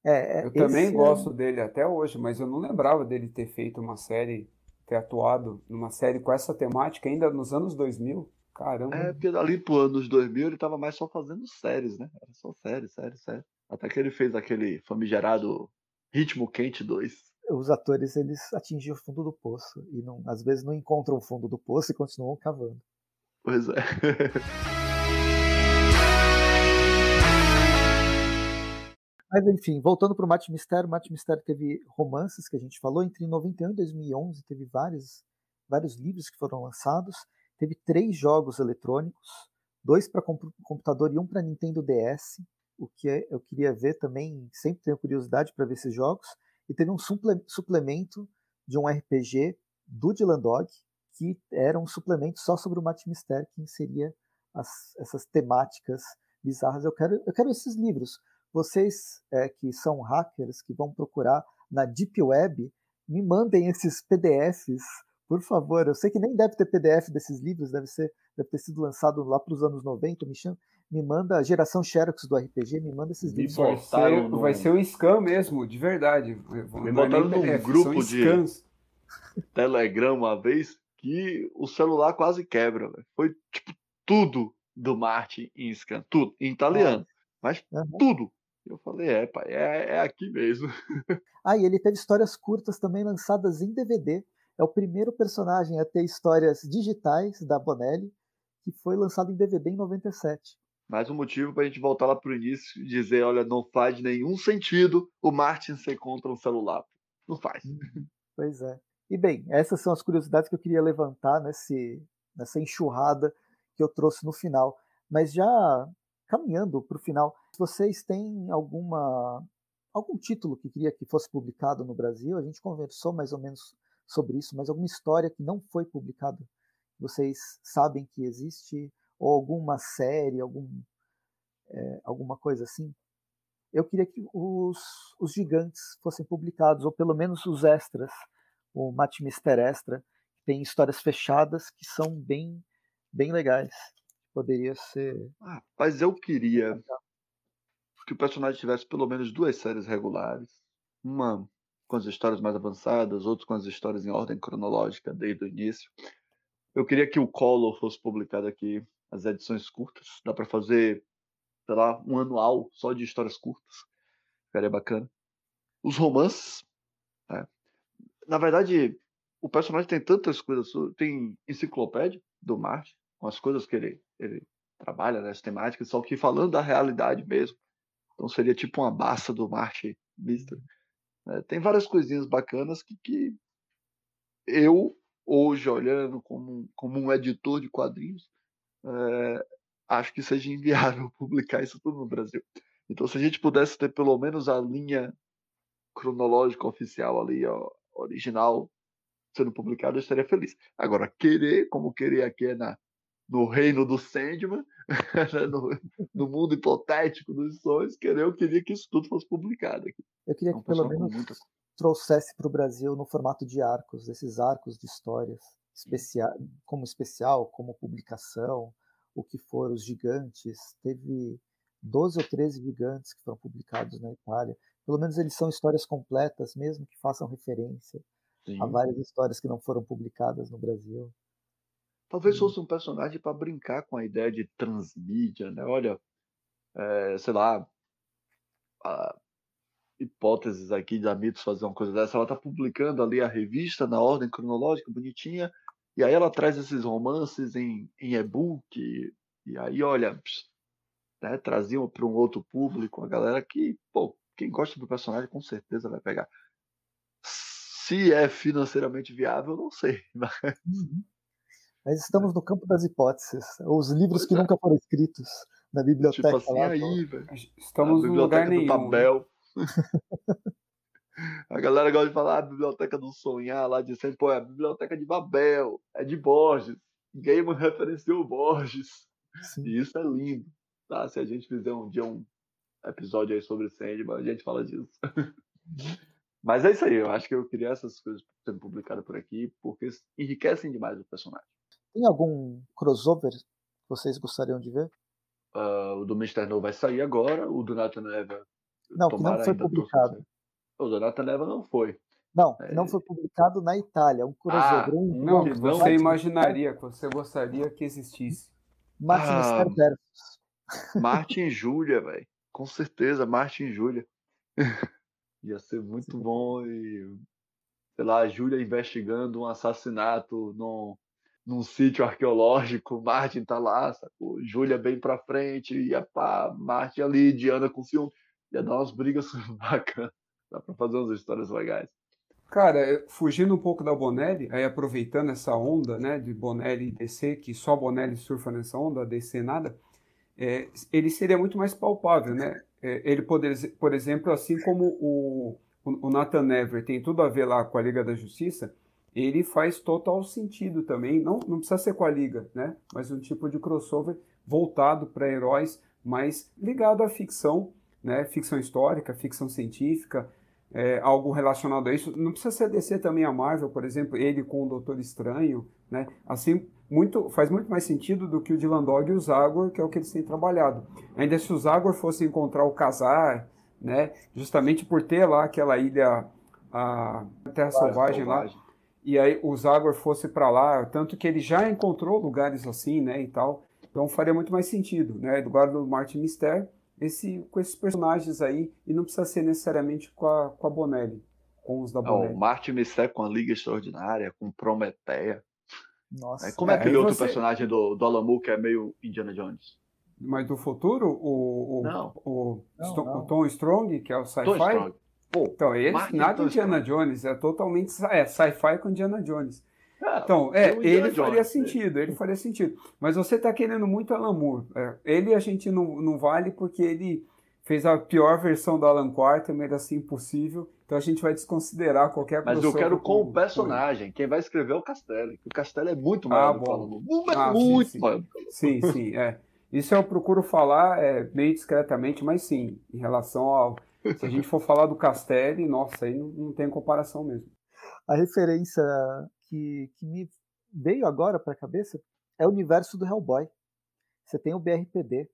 É, é eu também gosto dele até hoje, mas eu não lembrava dele ter feito uma série, ter atuado numa série com essa temática ainda nos anos 2000. Caramba. É, porque ali pro anos 2000 ele tava mais só fazendo séries, né? Era só série, série, série. Até que ele fez aquele famigerado Ritmo Quente 2. Os atores, eles atingiam o fundo do poço e não, às vezes não encontram o fundo do poço e continuam cavando. Pois é. Mas enfim, voltando para o Mate Mistério, Mate Mistério teve romances que a gente falou, entre 91 e 2011 teve vários, vários livros que foram lançados, teve três jogos eletrônicos, dois para computador e um para Nintendo DS, o que é, eu queria ver também, sempre tenho curiosidade para ver esses jogos, e teve um suplemento de um RPG do Dylan Dog, que era um suplemento só sobre o Mate Mistério, que inseria as, essas temáticas bizarras. Eu quero, eu quero esses livros, vocês é, que são hackers, que vão procurar na Deep Web, me mandem esses PDFs, por favor. Eu sei que nem deve ter PDF desses livros, deve, ser, deve ter sido lançado lá para os anos 90. Me, chama, me manda a geração Xerox do RPG, me manda esses livros. Vai ser, no... vai ser um scan mesmo, de verdade. Me botaram num PDF, grupo de Telegram uma vez que o celular quase quebra. Véio. Foi tipo tudo do Martin em scan, tudo, em italiano. Ah. Mas uhum. tudo, eu falei, é, pai, é, é aqui mesmo. ah, e ele teve histórias curtas também lançadas em DVD. É o primeiro personagem a ter histórias digitais da Bonelli, que foi lançado em DVD em 97. Mais um motivo para a gente voltar lá para o início e dizer: olha, não faz nenhum sentido o Martin ser contra um celular. Não faz. Pois é. E bem, essas são as curiosidades que eu queria levantar nesse, nessa enxurrada que eu trouxe no final. Mas já caminhando para o final, vocês têm alguma algum título que queria que fosse publicado no Brasil? A gente conversou mais ou menos sobre isso, mas alguma história que não foi publicada, vocês sabem que existe ou alguma série, algum é, alguma coisa assim? Eu queria que os, os gigantes fossem publicados, ou pelo menos os extras, o Matmister Extra, que tem histórias fechadas que são bem, bem legais. Poderia ser. Ah, mas eu queria que o personagem tivesse pelo menos duas séries regulares. Uma com as histórias mais avançadas, outra com as histórias em ordem cronológica desde o início. Eu queria que o Color fosse publicado aqui, as edições curtas. Dá para fazer, sei lá, um anual só de histórias curtas. Ficaria bacana. Os romances. É. Na verdade, o personagem tem tantas coisas. Tem enciclopédia do Marte, com as coisas que ele, ele trabalha, né, as temáticas, só que falando da realidade mesmo. Então seria tipo uma baça do Marte Mister. É, tem várias coisinhas bacanas que, que eu, hoje, olhando como, como um editor de quadrinhos, é, acho que seja inviável publicar isso tudo no Brasil. Então, se a gente pudesse ter pelo menos a linha cronológica oficial ali, ó, original, sendo publicada, eu estaria feliz. Agora, querer, como querer aqui é na, no reino do Sandman, né, no, no, mundo hipotético dos sonhos, querer, eu queria que isso tudo fosse publicado aqui. Eu queria que pelo menos muita... trouxesse para o Brasil no formato de arcos, esses arcos de histórias, especial, como especial, como publicação, o que for, os gigantes. Teve 12 ou 13 gigantes que foram publicados na Itália. Pelo menos eles são histórias completas, mesmo que façam referência Sim. a várias histórias que não foram publicadas no Brasil. Talvez fosse um personagem para brincar com a ideia de transmídia, né? Olha, é, sei lá, hipóteses aqui de Amitos fazer uma coisa dessa. Ela está publicando ali a revista na ordem cronológica, bonitinha, e aí ela traz esses romances em, em e-book, e aí, olha, né, traziam para um outro público, a galera que, pô, quem gosta do personagem com certeza vai pegar. Se é financeiramente viável, não sei. Mas... Uhum. Mas estamos no campo das hipóteses. Os livros pois que é. nunca foram escritos na biblioteca. Tipo assim, lá, aí, velho. Estamos no lugar nenhum. Papel. a galera gosta de falar ah, a biblioteca do sonhar lá de sempre, pô, é a biblioteca de Babel, é de Borges. Gaiman referenciou Borges. Sim. E isso é lindo. Tá? Se a gente fizer um dia um episódio aí sobre Sandman, a gente fala disso. Uhum. Mas é isso aí, eu acho que eu queria essas coisas sendo publicadas por aqui, porque enriquecem demais o personagem. Tem algum crossover que vocês gostariam de ver? Uh, o do Mr. No vai sair agora, o do Nathan Eva Não, que não foi publicado. O Jonathan Leva não foi. Não, é... não foi publicado na Itália. Um crossover. Ah, um não, que você imaginaria, que você gostaria que existisse. Martin ah, versus. Martin e Júlia, velho. Com certeza, Martin e Júlia. Ia ser muito bom e sei lá, a Júlia investigando um assassinato num, num sítio arqueológico, Martin tá lá, sacou? Júlia bem pra frente, ia pá, Martin ali, Diana com ciúme, ia dar umas brigas bacanas, dá pra fazer umas histórias legais. Cara, fugindo um pouco da Bonelli, aí aproveitando essa onda, né, de Bonelli e DC, que só Bonelli surfa nessa onda, DC nada, é, ele seria muito mais palpável, né? É, ele poder, por exemplo, assim como o, o Nathan Never tem tudo a ver lá com a Liga da Justiça, ele faz total sentido também. Não, não precisa ser com a Liga, né? Mas um tipo de crossover voltado para heróis, mas ligado à ficção, né? Ficção histórica, ficção científica, é, algo relacionado a isso. Não precisa ser DC também a Marvel, por exemplo, ele com o Doutor Estranho, né? Assim, muito, faz muito mais sentido do que o Dylan Dog e o Zagor, que é o que eles têm trabalhado. Ainda se o Zagor fosse encontrar o Casar, né? Justamente por ter lá aquela ilha, a Terra Selvagem lá, e aí o Zagor fosse para lá, tanto que ele já encontrou lugares assim, né, e tal. Então faria muito mais sentido, né? Lugar do Martin Mister, esse com esses personagens aí e não precisa ser necessariamente com a, com a Bonelli, com os da Bonelli. o Martin Mister com a Liga Extraordinária, com Prometeia. Nossa. Como é aquele é, outro você... personagem do, do Alamu que é meio Indiana Jones? Mas do futuro, o, o, não. o, não, não. o Tom Strong, que é o sci-fi. Então, esse, nada Indiana Jones, é totalmente é, sci-fi com Indiana Jones. É, então, é, ele Jones, faria sentido, ele faria sentido. Mas você está querendo muito Alan Moore. É, ele a gente não, não vale porque ele fez a pior versão do Alan Quarterman, era assim impossível. Então a gente vai desconsiderar qualquer Mas eu quero com, o personagem. Quem vai escrever é o Castelli. O Castelli é muito maior ah, do que o Alan Moore. É ah, muito sim, maior. Sim, sim, é. Isso eu procuro falar é, meio discretamente, mas sim, em relação ao. Se a gente for falar do Castelli, nossa, aí não, não tem comparação mesmo. A referência que, que me veio agora para a cabeça é o universo do Hellboy. Você tem o BRPD.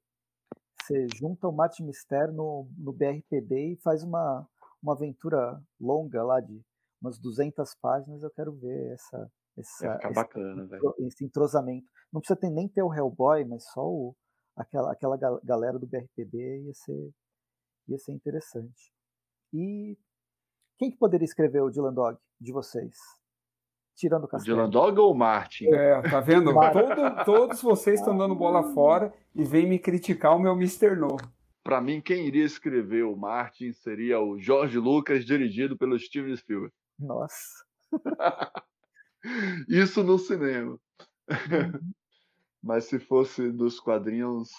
Você junta o Mate Mister no, no BRPD e faz uma, uma aventura longa lá de umas 200 páginas. Eu quero ver essa, essa esse, bacana, esse entrosamento. Não precisa ter, nem ter o Hellboy, mas só o, aquela, aquela galera do BRPD ia ser, ia ser interessante. E quem que poderia escrever o Dylan Dog de vocês? Tirando o Castelo. Dylan Dog ou o Martin? É, tá vendo? Todo, todos vocês estão dando bola fora e vêm me criticar o meu Mr. No. Para mim, quem iria escrever o Martin seria o Jorge Lucas, dirigido pelo Steven Spielberg. Nossa. Isso no cinema. Uhum. Mas se fosse dos quadrinhos.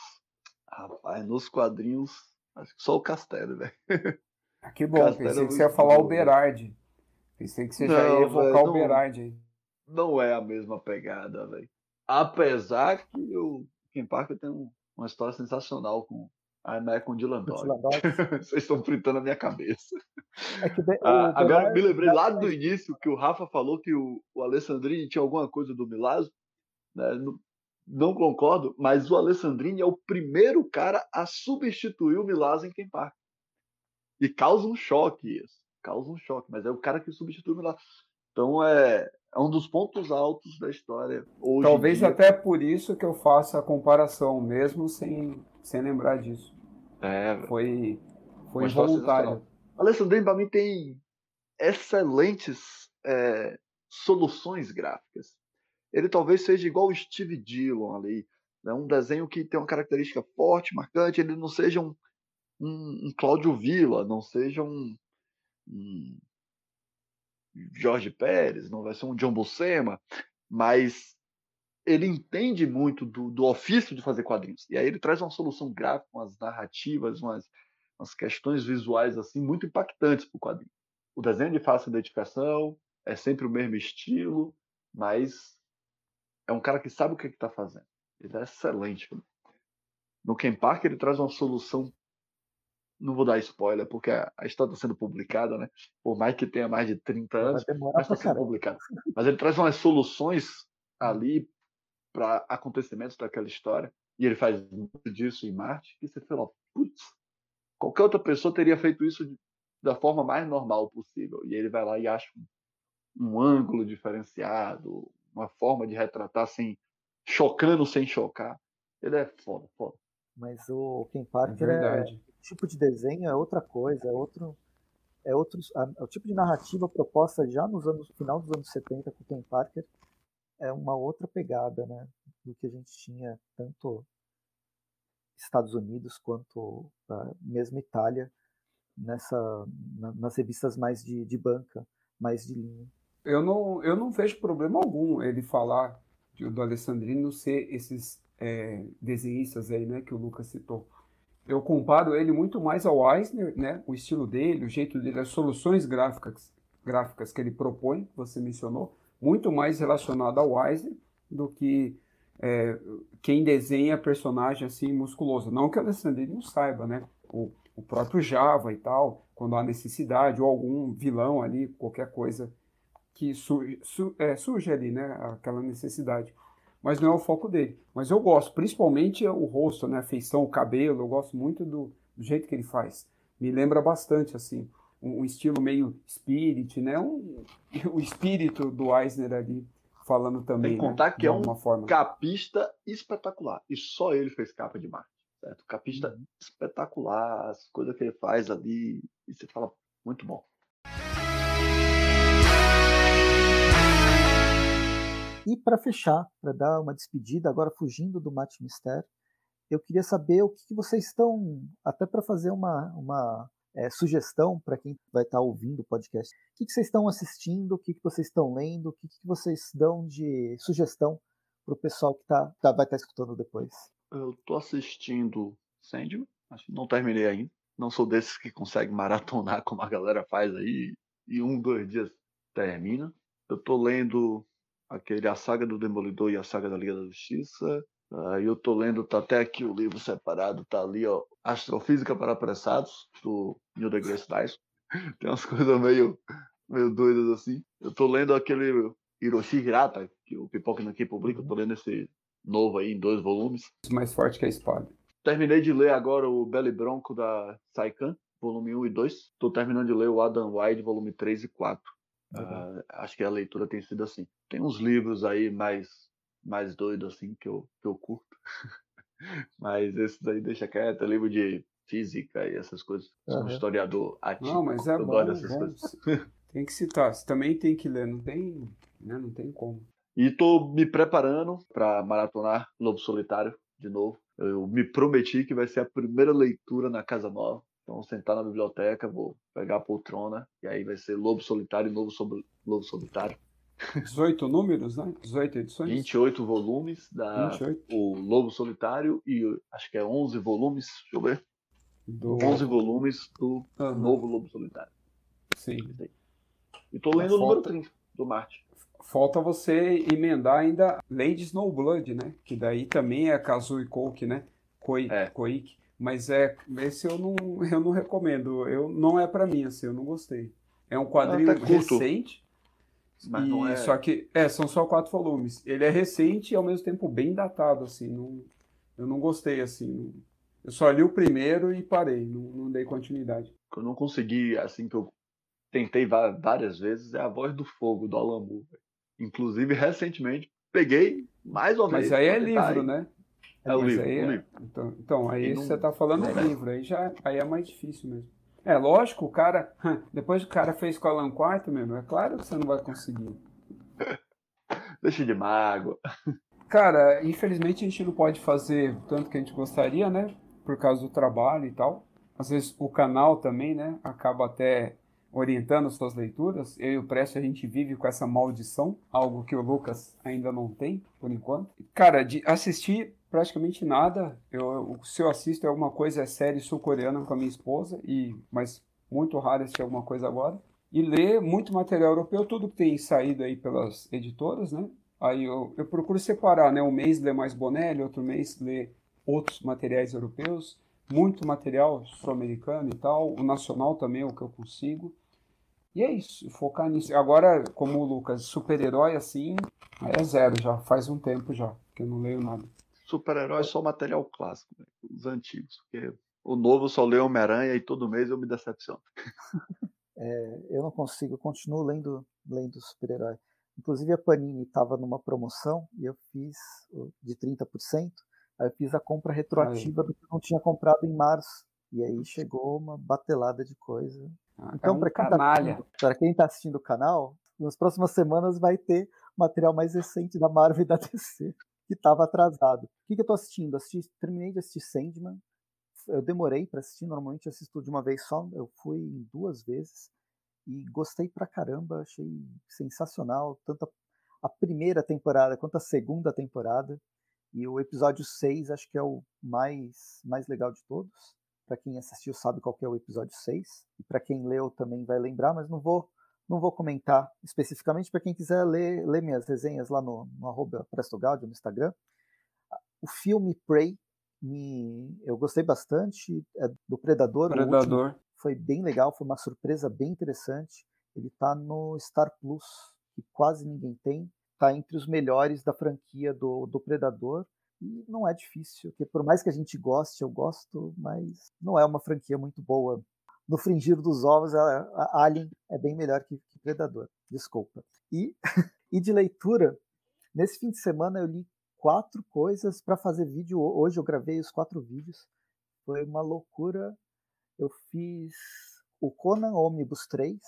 Rapaz, nos quadrinhos. Acho que só o Castelo, velho. Ah, que bom, Castelo pensei é que você ia falar o Berardi. Pensei que você não, já ia evocar véio, o Berardi aí. Não é a mesma pegada, velho. Apesar que o Kim Parker tem um, uma história sensacional com a Né com Dylan Dog. Vocês estão fritando a minha cabeça. É ah, agora me lembrei lá do início que o Rafa falou que o, o Alessandrini tinha alguma coisa do Milazzo. Né? Não concordo, mas o Alessandrini é o primeiro cara a substituir o Milazzo em Park. E causa um choque isso. Causa um choque, mas é o cara que substitui o Milazzo. Então é, é um dos pontos altos da história. Talvez até por isso que eu faça a comparação, mesmo sem, sem lembrar disso. É, foi, foi involuntário. Alessandrini, para mim, tem excelentes é, soluções gráficas ele talvez seja igual o Steve Dillon ali. Né? Um desenho que tem uma característica forte, marcante, ele não seja um, um, um Cláudio Villa, não seja um, um, Jorge Pérez, não vai ser um John Buscema, mas ele entende muito do, do ofício de fazer quadrinhos. E aí ele traz uma solução gráfica, umas narrativas, umas, umas questões visuais assim muito impactantes para o quadrinho. O desenho de fácil identificação, é sempre o mesmo estilo, mas é um cara que sabe o que está fazendo. Ele é excelente. No Ken Park ele traz uma solução. Não vou dar spoiler, porque a, história está sendo publicada, né? Por mais que tenha mais de 30 anos, mas está sendo publicada. Mas ele traz umas soluções ali para acontecimentos daquela história. E ele faz muito disso em Marte, que você fala, putz, Qualquer outra pessoa teria feito isso da forma mais normal possível. E ele vai lá e acha um, um ângulo diferenciado, uma forma de retratar sem chocando sem chocar. Ele é foda, foda. Mas o Ken Parker é, é tipo de desenho é outra coisa, é outro é outro é o tipo de narrativa proposta já nos anos final dos anos 70 com o Ken Parker é uma outra pegada, né, do que a gente tinha tanto Estados Unidos quanto a mesma Itália nessa na, nas revistas mais de, de banca, mais de linha. Eu não eu não vejo problema algum ele falar do Alessandrino ser esses é, desenhistas aí, né, que o Lucas citou. Eu comparo ele muito mais ao Eisner, né, o estilo dele, o jeito dele, as soluções gráficas, gráficas que ele propõe, que você mencionou, muito mais relacionado ao Eisner do que é, quem desenha personagem assim musculoso. Não que o Alessandrino não saiba, né? O, o próprio Java e tal, quando há necessidade, ou algum vilão ali, qualquer coisa que surge, su, é, surge ali, né? Aquela necessidade. Mas não é o foco dele. Mas eu gosto, principalmente o rosto, né? A feição, o cabelo, eu gosto muito do, do jeito que ele faz. Me lembra bastante, assim, um, um estilo meio spirit, né? Um, o espírito do Eisner ali falando também. Tem que contar né? que é um forma. capista espetacular. E só ele fez capa de Marte. Certo? Capista uhum. espetacular, as coisas que ele faz ali. E você fala, muito bom. E para fechar, para dar uma despedida, agora fugindo do Mate Mister, eu queria saber o que, que vocês estão, até para fazer uma, uma é, sugestão para quem vai estar tá ouvindo o podcast, o que, que vocês estão assistindo, o que, que vocês estão lendo, o que, que vocês dão de sugestão para o pessoal que tá, tá vai estar tá escutando depois. Eu estou assistindo Sandman, não terminei ainda. Não sou desses que consegue maratonar como a galera faz aí e um, dois dias termina. Eu estou lendo aquele A Saga do Demolidor e a Saga da Liga da Justiça. Aí eu tô lendo, tá até aqui o livro separado, tá ali, ó, Astrofísica para Apressados, do Neil deGrasse Tyson. Tem umas coisas meio, meio doidas assim. Eu tô lendo aquele Hiroshi Hirata, que o Pipoca aqui publica, eu tô lendo esse novo aí em dois volumes. Mais forte que a espada. Terminei de ler agora o Belly Bronco da Saikan, volume 1 e 2. Tô terminando de ler o Adam Wide, volume 3 e 4. Uh, acho que a leitura tem sido assim. Tem uns livros aí mais mais doidos assim que eu, que eu curto. mas esses aí deixa quieto, livro de física e essas coisas. Sou um historiador ativo. Não, mas é bom, bom. coisas. Tem que citar, você também tem que ler, não tem, né, não tem como. E tô me preparando para maratonar Lobo Solitário de novo. Eu me prometi que vai ser a primeira leitura na Casa Nova. Então, sentar na biblioteca, vou pegar a poltrona, e aí vai ser Lobo Solitário e Novo sobre Lobo Solitário. 18 números, né? 18 edições? 28 volumes da 28. o Lobo Solitário e acho que é 11 volumes, deixa eu ver. Do... 11 volumes do uhum. novo Lobo Solitário. Sim. E tô lendo falta... o número 30 do Marte. Falta você emendar ainda Lady Snowblood, né? Que daí também é Kazuo Koike, né? Koi, é. Koike. Mas é, esse eu não, eu não recomendo. Eu, não é para mim, assim, eu não gostei. É um quadrinho é recente. Mas e, é... Só que, é, são só quatro volumes. Ele é recente e ao mesmo tempo bem datado, assim. Não, eu não gostei, assim. eu só li o primeiro e parei, não, não dei continuidade. Eu não consegui, assim, que eu tentei várias vezes, é a voz do fogo do Alambu. Inclusive, recentemente, peguei mais uma vez. Mas aí é livro, aí. né? É o livro, aí, é, livro. Então, então aí não, você está falando do livro, aí já aí é mais difícil mesmo. É lógico, o cara, depois que o cara fez com o Alan Quarto, mesmo, é claro que você não vai conseguir. Deixa de mágoa. Cara, infelizmente a gente não pode fazer tanto que a gente gostaria, né? Por causa do trabalho e tal. Às vezes o canal também, né? Acaba até orientando as suas leituras. Eu e o Prestes, a gente vive com essa maldição, algo que o Lucas ainda não tem, por enquanto. Cara, de assistir praticamente nada. Eu, se eu assisto é alguma coisa, é série sul-coreana com a minha esposa, e mas muito raro assistir alguma coisa agora. E ler muito material europeu, tudo que tem saído aí pelas editoras, né? Aí eu, eu procuro separar, né? Um mês ler mais Bonelli, outro mês ler outros materiais europeus, muito material sul-americano e tal, o nacional também é o que eu consigo. E é isso, focar nisso. Agora, como o Lucas, super-herói assim, é zero já, faz um tempo já, que eu não leio nada super-herói só material clássico, né? os antigos. Porque o novo só lê Homem-Aranha e todo mês eu me decepciono. É, eu não consigo, eu continuo lendo, lendo super-herói. Inclusive a Panini estava numa promoção e eu fiz de 30%, aí eu fiz a compra retroativa do que eu não tinha comprado em março. E aí chegou uma batelada de coisa. Ah, então, para quem, tá quem está assistindo o canal, nas próximas semanas vai ter material mais recente da Marvel e da DC, que estava atrasado. O que, que eu estou assistindo? Assisti, terminei de assistir Sandman. Eu demorei para assistir, normalmente assisto de uma vez só. Eu fui duas vezes e gostei pra caramba, achei sensacional, tanto a, primeira temporada quanto a segunda temporada. E o episódio 6 acho que é o mais, mais legal de todos. Para quem assistiu sabe qual é o episódio 6. E para quem leu também vai lembrar, mas não vou não vou comentar especificamente para quem quiser ler, ler minhas resenhas lá no, no arroba no Instagram. O filme Prey, me, eu gostei bastante, é do Predador. Predador. foi bem legal, foi uma surpresa bem interessante. Ele está no Star Plus, que quase ninguém tem. Está entre os melhores da franquia do, do Predador. E não é difícil, porque por mais que a gente goste, eu gosto, mas não é uma franquia muito boa no fringir dos ovos, a, a Alien é bem melhor que, que Predador. Desculpa. E, e de leitura, nesse fim de semana eu li quatro coisas para fazer vídeo. Hoje eu gravei os quatro vídeos. Foi uma loucura. Eu fiz o Conan Omnibus 3,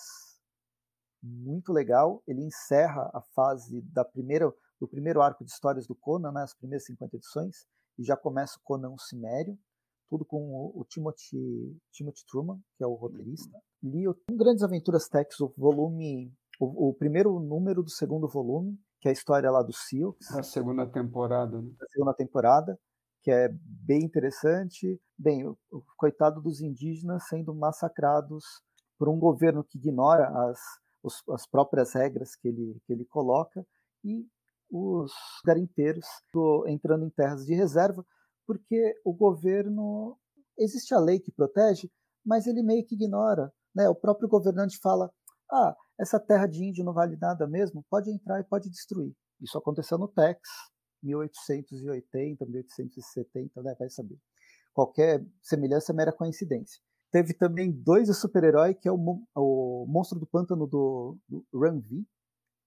muito legal. Ele encerra a fase da primeira, do primeiro arco de histórias do Conan, né, as primeiras 50 edições, e já começa o Conan Cimério tudo com o, o Timothy, Timothy Truman, que é o roteirista. Li o Grandes Aventuras Tex, o volume, o, o, primeiro número do segundo volume, que é a história lá do Silks. Da segunda temporada, né? Da segunda temporada, que é bem interessante. Bem, o, o coitado dos indígenas sendo massacrados por um governo que ignora as, os, as próprias regras que ele, que ele coloca e os garimpeiros entrando em terras de reserva, porque o governo existe a lei que protege, mas ele meio que ignora. Né? O próprio governante fala: ah, essa terra de índio não vale nada mesmo, pode entrar e pode destruir. Isso aconteceu no Tex, 1880, 1870, né? vai saber. Qualquer semelhança é mera coincidência. Teve também dois super-heróis, que é o, o Monstro do Pântano do, do Run V,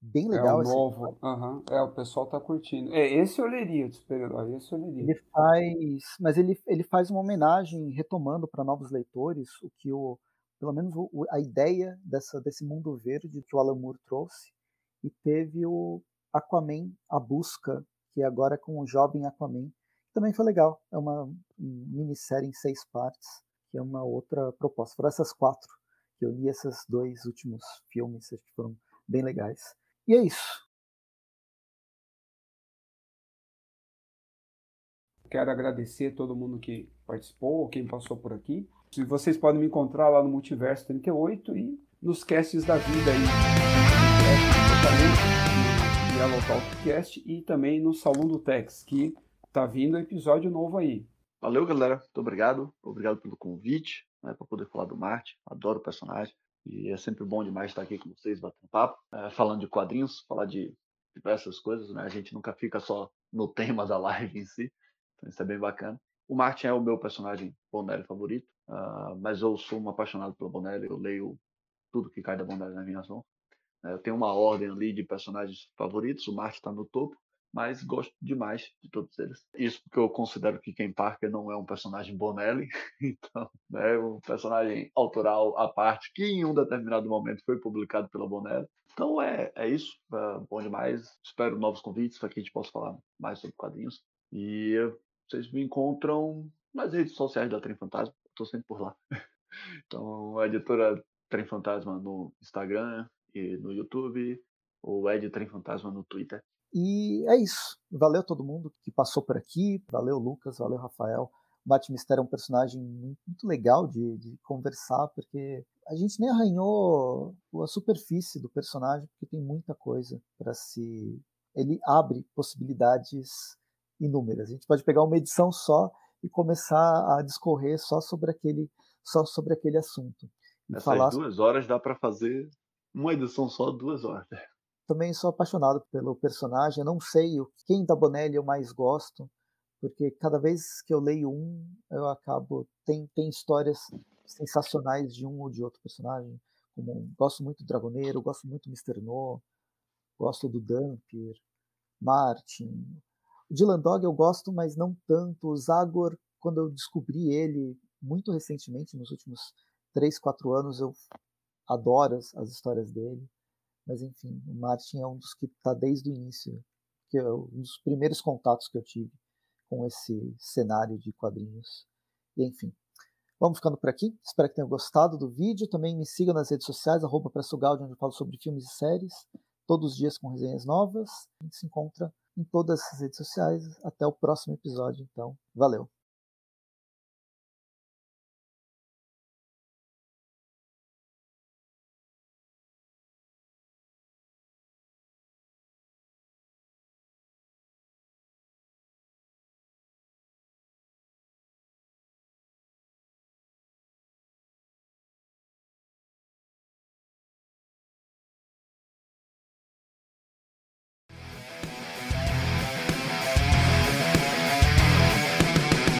Bem legal. É o novo. Uhum. É, o pessoal tá curtindo. É, esse eu leria de super-herói, esse eu leria. Ele faz. Mas ele, ele faz uma homenagem, retomando para novos leitores, o que o. Pelo menos o, a ideia dessa, desse mundo verde que o Alan Moore trouxe. E teve o Aquaman, A Busca, que agora é com o jovem Aquaman. Também foi legal. É uma minissérie em seis partes, que é uma outra proposta. Foram essas quatro que eu li, esses dois últimos filmes, que foram bem legais. E é isso. Quero agradecer a todo mundo que participou, quem passou por aqui. Vocês podem me encontrar lá no Multiverso 38 e nos casts da vida aí. No Talkcast e também no Salão do Tex, que tá vindo episódio novo aí. Valeu, galera. Muito obrigado. Obrigado pelo convite, né, para poder falar do Marte. Adoro o personagem. E é sempre bom demais estar aqui com vocês, batendo papo, é, falando de quadrinhos, falar de diversas coisas, né? A gente nunca fica só no tema da live em si, então isso é bem bacana. O Martin é o meu personagem Bonelli favorito, uh, mas eu sou um apaixonado pelo Bonelli, eu leio tudo que cai da Bonelli nas minhas mãos. Uh, eu tenho uma ordem ali de personagens favoritos, o Martin está no topo, mas gosto demais de todos eles. Isso porque eu considero que Ken Parker não é um personagem Bonelli, então é um personagem autoral à parte que em um determinado momento foi publicado pela Bonelli. Então é, é isso, é bom demais. Espero novos convites para que a gente possa falar mais sobre quadrinhos. E vocês me encontram nas redes sociais da Trem Fantasma, estou sempre por lá. Então, a editora Trem Fantasma no Instagram e no YouTube, o Ed Trem Fantasma no Twitter. E é isso. Valeu todo mundo que passou por aqui. Valeu, Lucas. Valeu, Rafael. O Batmistério é um personagem muito legal de, de, conversar, porque a gente nem arranhou a superfície do personagem, porque tem muita coisa para se. Ele abre possibilidades inúmeras. A gente pode pegar uma edição só e começar a discorrer só sobre aquele, só sobre aquele assunto. Essas falar... duas horas dá para fazer uma edição só, duas horas. Também sou apaixonado pelo personagem. Eu não sei quem da Bonelli eu mais gosto, porque cada vez que eu leio um, eu acabo tem tem histórias sensacionais de um ou de outro personagem. Como gosto muito do Dragoneiro, gosto muito do Mr. No, gosto do Dampier, Martin. O Dylan Dog eu gosto, mas não tanto. O Zagor, quando eu descobri ele muito recentemente, nos últimos 3, 4 anos, eu adoro as, as histórias dele. Mas enfim, o Martin é um dos que está desde o início, que é um dos primeiros contatos que eu tive com esse cenário de quadrinhos. E enfim, vamos ficando por aqui. Espero que tenham gostado do vídeo. Também me sigam nas redes sociais, arroba onde eu falo sobre filmes e séries, todos os dias com resenhas novas. A gente se encontra em todas as redes sociais. Até o próximo episódio, então. Valeu!